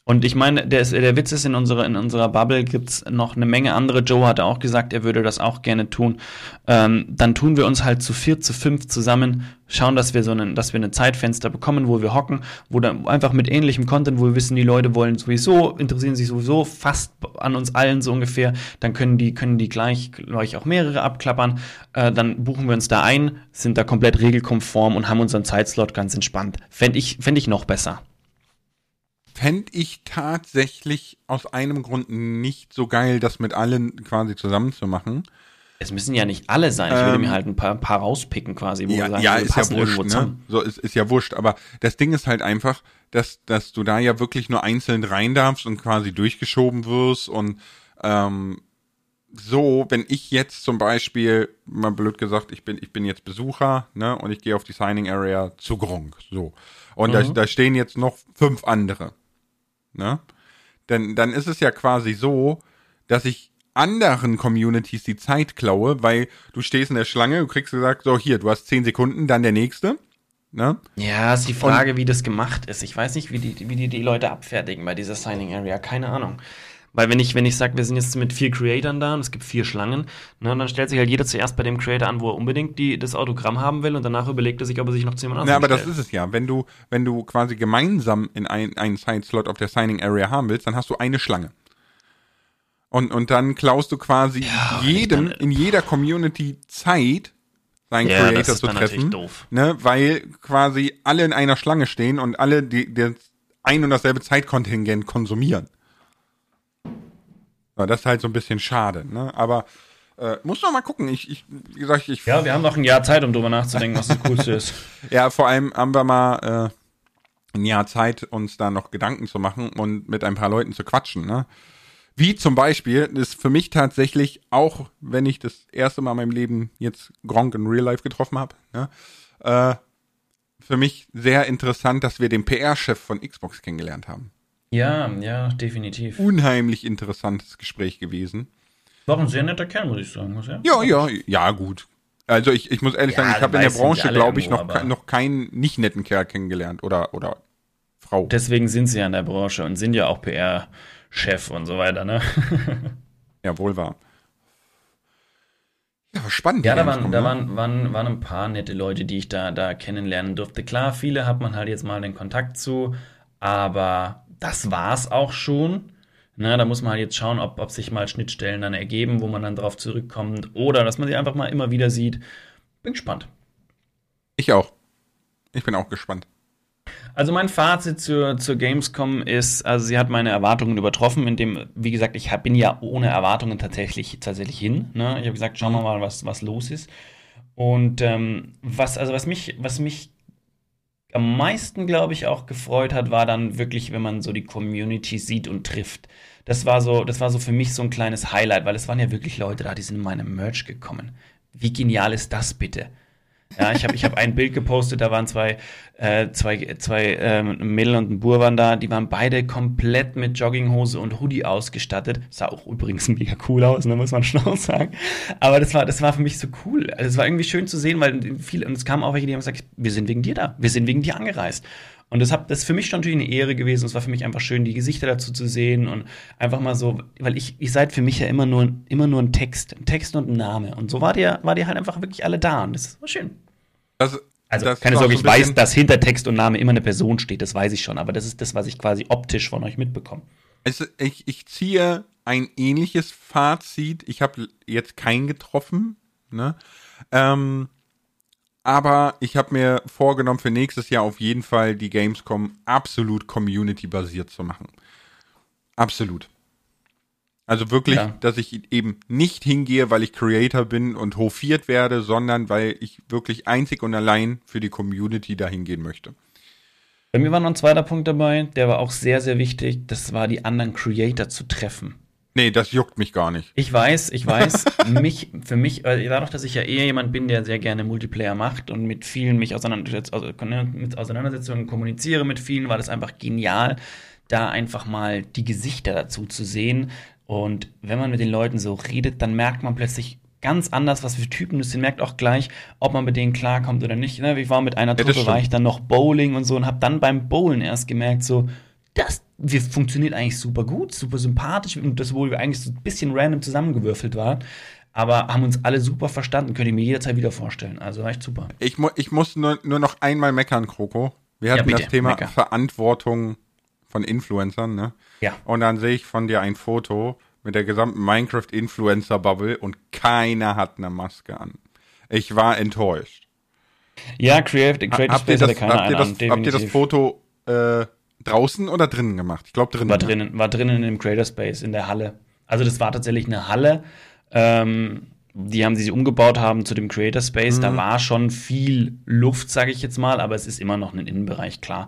Und ich meine, der, ist, der Witz ist, in unserer, in unserer Bubble gibt's noch eine Menge andere. Joe hatte auch gesagt, er würde das auch gerne tun. Ähm, dann tun wir uns halt zu vier, zu fünf zusammen, schauen, dass wir so einen, dass wir ein Zeitfenster bekommen, wo wir hocken, wo dann einfach mit ähnlichem Content, wo wir wissen, die Leute wollen sowieso, interessieren sich sowieso fast an uns allen so ungefähr, dann können die, können die gleich, gleich auch mehrere abklappern. Äh, dann buchen wir uns da ein, sind da komplett regelkonform und haben unseren Zeitslot ganz entspannt. Fände ich, fänd ich noch besser fände ich tatsächlich aus einem Grund nicht so geil, das mit allen quasi zusammen zu machen. Es müssen ja nicht alle sein. Ich würde mir ähm, halt ein paar, ein paar rauspicken quasi. Wo ja, sagen, ja ist ja wurscht. Ne? So ist, ist ja wurscht. Aber das Ding ist halt einfach, dass, dass du da ja wirklich nur einzeln rein darfst und quasi durchgeschoben wirst und ähm, so, wenn ich jetzt zum Beispiel, mal blöd gesagt, ich bin, ich bin jetzt Besucher, ne, und ich gehe auf die Signing Area zu Gronk, so. Und mhm. da, da stehen jetzt noch fünf andere, ne? Denn dann ist es ja quasi so, dass ich anderen Communities die Zeit klaue, weil du stehst in der Schlange, du kriegst gesagt, so hier, du hast zehn Sekunden, dann der nächste. Ne? Ja, ist die Frage, Und, wie das gemacht ist. Ich weiß nicht, wie die, wie die, die Leute abfertigen bei dieser Signing Area. Keine Ahnung. Weil wenn ich, wenn ich sage, wir sind jetzt mit vier Creatoren da und es gibt vier Schlangen, ne, dann stellt sich halt jeder zuerst bei dem Creator an, wo er unbedingt die, das Autogramm haben will und danach überlegt er sich, ob er sich noch zu jemand Ja, aber das ist es ja. Wenn du, wenn du quasi gemeinsam in ein, einen Side-Slot auf der Signing Area haben willst, dann hast du eine Schlange. Und, und dann klaust du quasi ja, jedem in jeder Community Zeit, seinen ja, Creator zu treffen. Ne, weil quasi alle in einer Schlange stehen und alle die, die ein und dasselbe Zeitkontingent konsumieren. Ja, das ist halt so ein bisschen schade, ne? Aber äh, muss noch mal gucken. Ich, ich, wie gesagt, ich. Ja, wir haben noch ein Jahr Zeit, um drüber nachzudenken, was das Coolste ist. Ja, vor allem haben wir mal äh, ein Jahr Zeit, uns da noch Gedanken zu machen und mit ein paar Leuten zu quatschen, ne? Wie zum Beispiel ist für mich tatsächlich, auch wenn ich das erste Mal in meinem Leben jetzt Gronk in Real Life getroffen habe, ne, äh, für mich sehr interessant, dass wir den PR-Chef von Xbox kennengelernt haben. Ja, ja, definitiv. Unheimlich interessantes Gespräch gewesen. War ein sehr netter Kerl, muss ich sagen. Ja, ja, ja, gut. Also ich, ich muss ehrlich ja, sagen, ich habe in der Branche, glaube ich, noch, noch keinen nicht netten Kerl kennengelernt oder, oder Frau. Deswegen sind sie ja in der Branche und sind ja auch PR-Chef und so weiter, ne? ja, wohl wahr. Ja, spannend. Ja, da, waren, da ne? waren, waren, waren ein paar nette Leute, die ich da, da kennenlernen durfte. Klar, viele hat man halt jetzt mal den Kontakt zu, aber das war's auch schon. Na, da muss man halt jetzt schauen, ob, ob sich mal Schnittstellen dann ergeben, wo man dann drauf zurückkommt oder dass man sie einfach mal immer wieder sieht. Bin gespannt. Ich auch. Ich bin auch gespannt. Also mein Fazit zur, zur Gamescom ist, also sie hat meine Erwartungen übertroffen, indem, wie gesagt, ich hab, bin ja ohne Erwartungen tatsächlich, tatsächlich hin. Ne? Ich habe gesagt, schauen wir mal, was, was los ist. Und ähm, was, also was mich, was mich am meisten, glaube ich, auch gefreut hat, war dann wirklich, wenn man so die Community sieht und trifft. Das war so, das war so für mich so ein kleines Highlight, weil es waren ja wirklich Leute da, die sind in meinem Merch gekommen. Wie genial ist das bitte? Ja, ich habe ich hab ein Bild gepostet, da waren zwei, äh, zwei, zwei ähm, Mädel und ein Bur waren da, die waren beide komplett mit Jogginghose und Hoodie ausgestattet. Sah auch übrigens mega cool aus, ne, muss man schon auch sagen. Aber das war, das war für mich so cool. Also, es war irgendwie schön zu sehen, weil viele, und es kamen auch welche, die haben gesagt, wir sind wegen dir da, wir sind wegen dir angereist. Und das, hab, das ist für mich schon natürlich eine Ehre gewesen. Es war für mich einfach schön, die Gesichter dazu zu sehen und einfach mal so, weil ich, ihr seid für mich ja immer nur, immer nur ein Text, ein Text und ein Name. Und so war dir, war dir halt einfach wirklich alle da. Und das war schön. Das, also das keine Sorge, ich weiß, dass hinter Text und Name immer eine Person steht, das weiß ich schon, aber das ist das, was ich quasi optisch von euch mitbekomme. Also ich, ich ziehe ein ähnliches Fazit. Ich habe jetzt keinen getroffen, ne? Ähm, aber ich habe mir vorgenommen, für nächstes Jahr auf jeden Fall die Gamescom absolut community-basiert zu machen. Absolut. Also wirklich, ja. dass ich eben nicht hingehe, weil ich Creator bin und hofiert werde, sondern weil ich wirklich einzig und allein für die Community dahin gehen möchte. Bei mir war noch ein zweiter Punkt dabei, der war auch sehr, sehr wichtig. Das war die anderen Creator zu treffen. Nee, das juckt mich gar nicht. Ich weiß, ich weiß. mich, für mich, dadurch, dass ich ja eher jemand bin, der sehr gerne Multiplayer macht und mit vielen mich auseinandersetzt, also mit Auseinandersetzungen kommuniziere mit vielen, war das einfach genial, da einfach mal die Gesichter dazu zu sehen, und wenn man mit den Leuten so redet, dann merkt man plötzlich ganz anders, was für Typen das sind, merkt auch gleich, ob man mit denen klarkommt oder nicht. Ne? Ich war mit einer Truppe, ja, war ich dann noch Bowling und so und habe dann beim Bowlen erst gemerkt, so, das wir funktioniert eigentlich super gut, super sympathisch und das, wo wir eigentlich so ein bisschen random zusammengewürfelt waren, aber haben uns alle super verstanden, könnte ich mir jederzeit wieder vorstellen. Also echt super. Ich, mu ich muss nur, nur noch einmal meckern, Kroko. Wir hatten ja, das Thema Mecker. Verantwortung von Influencern, ne? Ja. Und dann sehe ich von dir ein Foto mit der gesamten Minecraft-Influencer-Bubble und keiner hat eine Maske an. Ich war enttäuscht. Ja, Creative, Creative habt Space hatte keiner habt ihr das, an, Habt ihr das Foto äh, draußen oder drinnen gemacht? Ich glaube drinnen. War drinnen, war drinnen im Creator Space in der Halle. Also das war tatsächlich eine Halle. Ähm, die haben sie umgebaut haben zu dem Creator Space. Mhm. Da war schon viel Luft, sage ich jetzt mal, aber es ist immer noch ein Innenbereich, klar.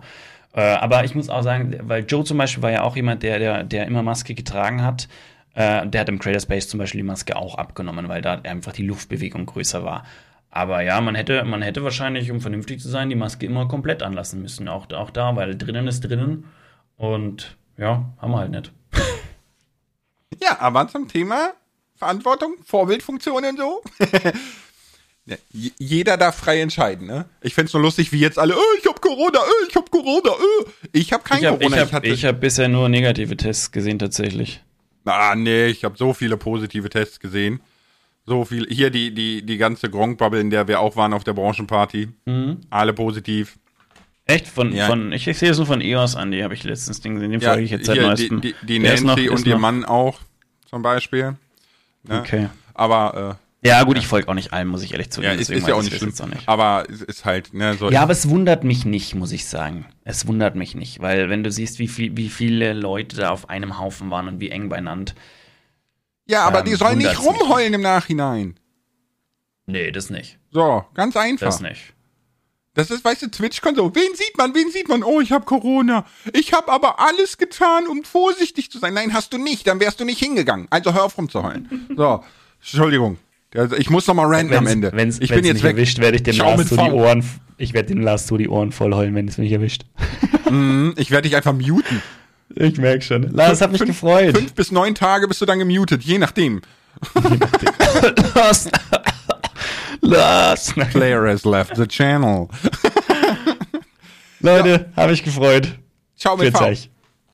Äh, aber ich muss auch sagen, weil Joe zum Beispiel war ja auch jemand, der, der, der immer Maske getragen hat. Äh, der hat im Creator Space zum Beispiel die Maske auch abgenommen, weil da einfach die Luftbewegung größer war. Aber ja, man hätte, man hätte wahrscheinlich, um vernünftig zu sein, die Maske immer komplett anlassen müssen. Auch, auch da, weil drinnen ist drinnen. Und ja, haben wir halt nicht. Ja, aber zum Thema Verantwortung, Vorbildfunktionen so. Jeder darf frei entscheiden, ne? Ich find's nur lustig, wie jetzt alle, oh, ich hab Corona, oh, ich hab Corona, oh. Ich hab kein ich hab, Corona. Ich habe ich hab bisher nur negative Tests gesehen, tatsächlich. Ah, nee, ich habe so viele positive Tests gesehen. So viel. Hier die, die, die ganze Gronk-Bubble, in der wir auch waren auf der Branchenparty. Mhm. Alle positiv. Echt? Von, ja. von ich, ich sehe es nur von EOS an, die habe ich letztens Ding gesehen. Den ja, folge ich jetzt seit neuestem. Die, die, die Nancy noch, und ihr Mann auch, zum Beispiel. Ne? Okay. Aber äh, ja, gut, ich folge auch nicht allem, muss ich ehrlich zugeben. Ja, ist, ist ja auch nicht schlimm. Auch nicht. Aber es ist halt, ne, so. Ja, aber es wundert mich nicht, muss ich sagen. Es wundert mich nicht, weil wenn du siehst, wie, viel, wie viele Leute da auf einem Haufen waren und wie eng beieinander. Ja, aber ähm, die sollen nicht rumheulen im Nachhinein. Nee, das nicht. So, ganz einfach. Das nicht. Das ist, weißt du, Twitch kann so, wen sieht man, wen sieht man? Oh, ich habe Corona. Ich habe aber alles getan, um vorsichtig zu sein. Nein, hast du nicht, dann wärst du nicht hingegangen. Also hör auf rumzuheulen. So, Entschuldigung. Also ich muss noch mal ranten am Ende. Wenn's, ich wenn's bin jetzt weg. erwischt, werde ich dem Lars so die Ohren, ich werde dem Lars so die Ohren voll heulen, wenn es mich erwischt. Mm, ich werde dich einfach muten. Ich merke schon. Lars, hat mich fünf, gefreut. Fünf bis neun Tage bist du dann gemutet, je nachdem. Je nachdem. Lars. Lars. Player has left the channel. Leute, ja. habe ich gefreut. Ciao mit V.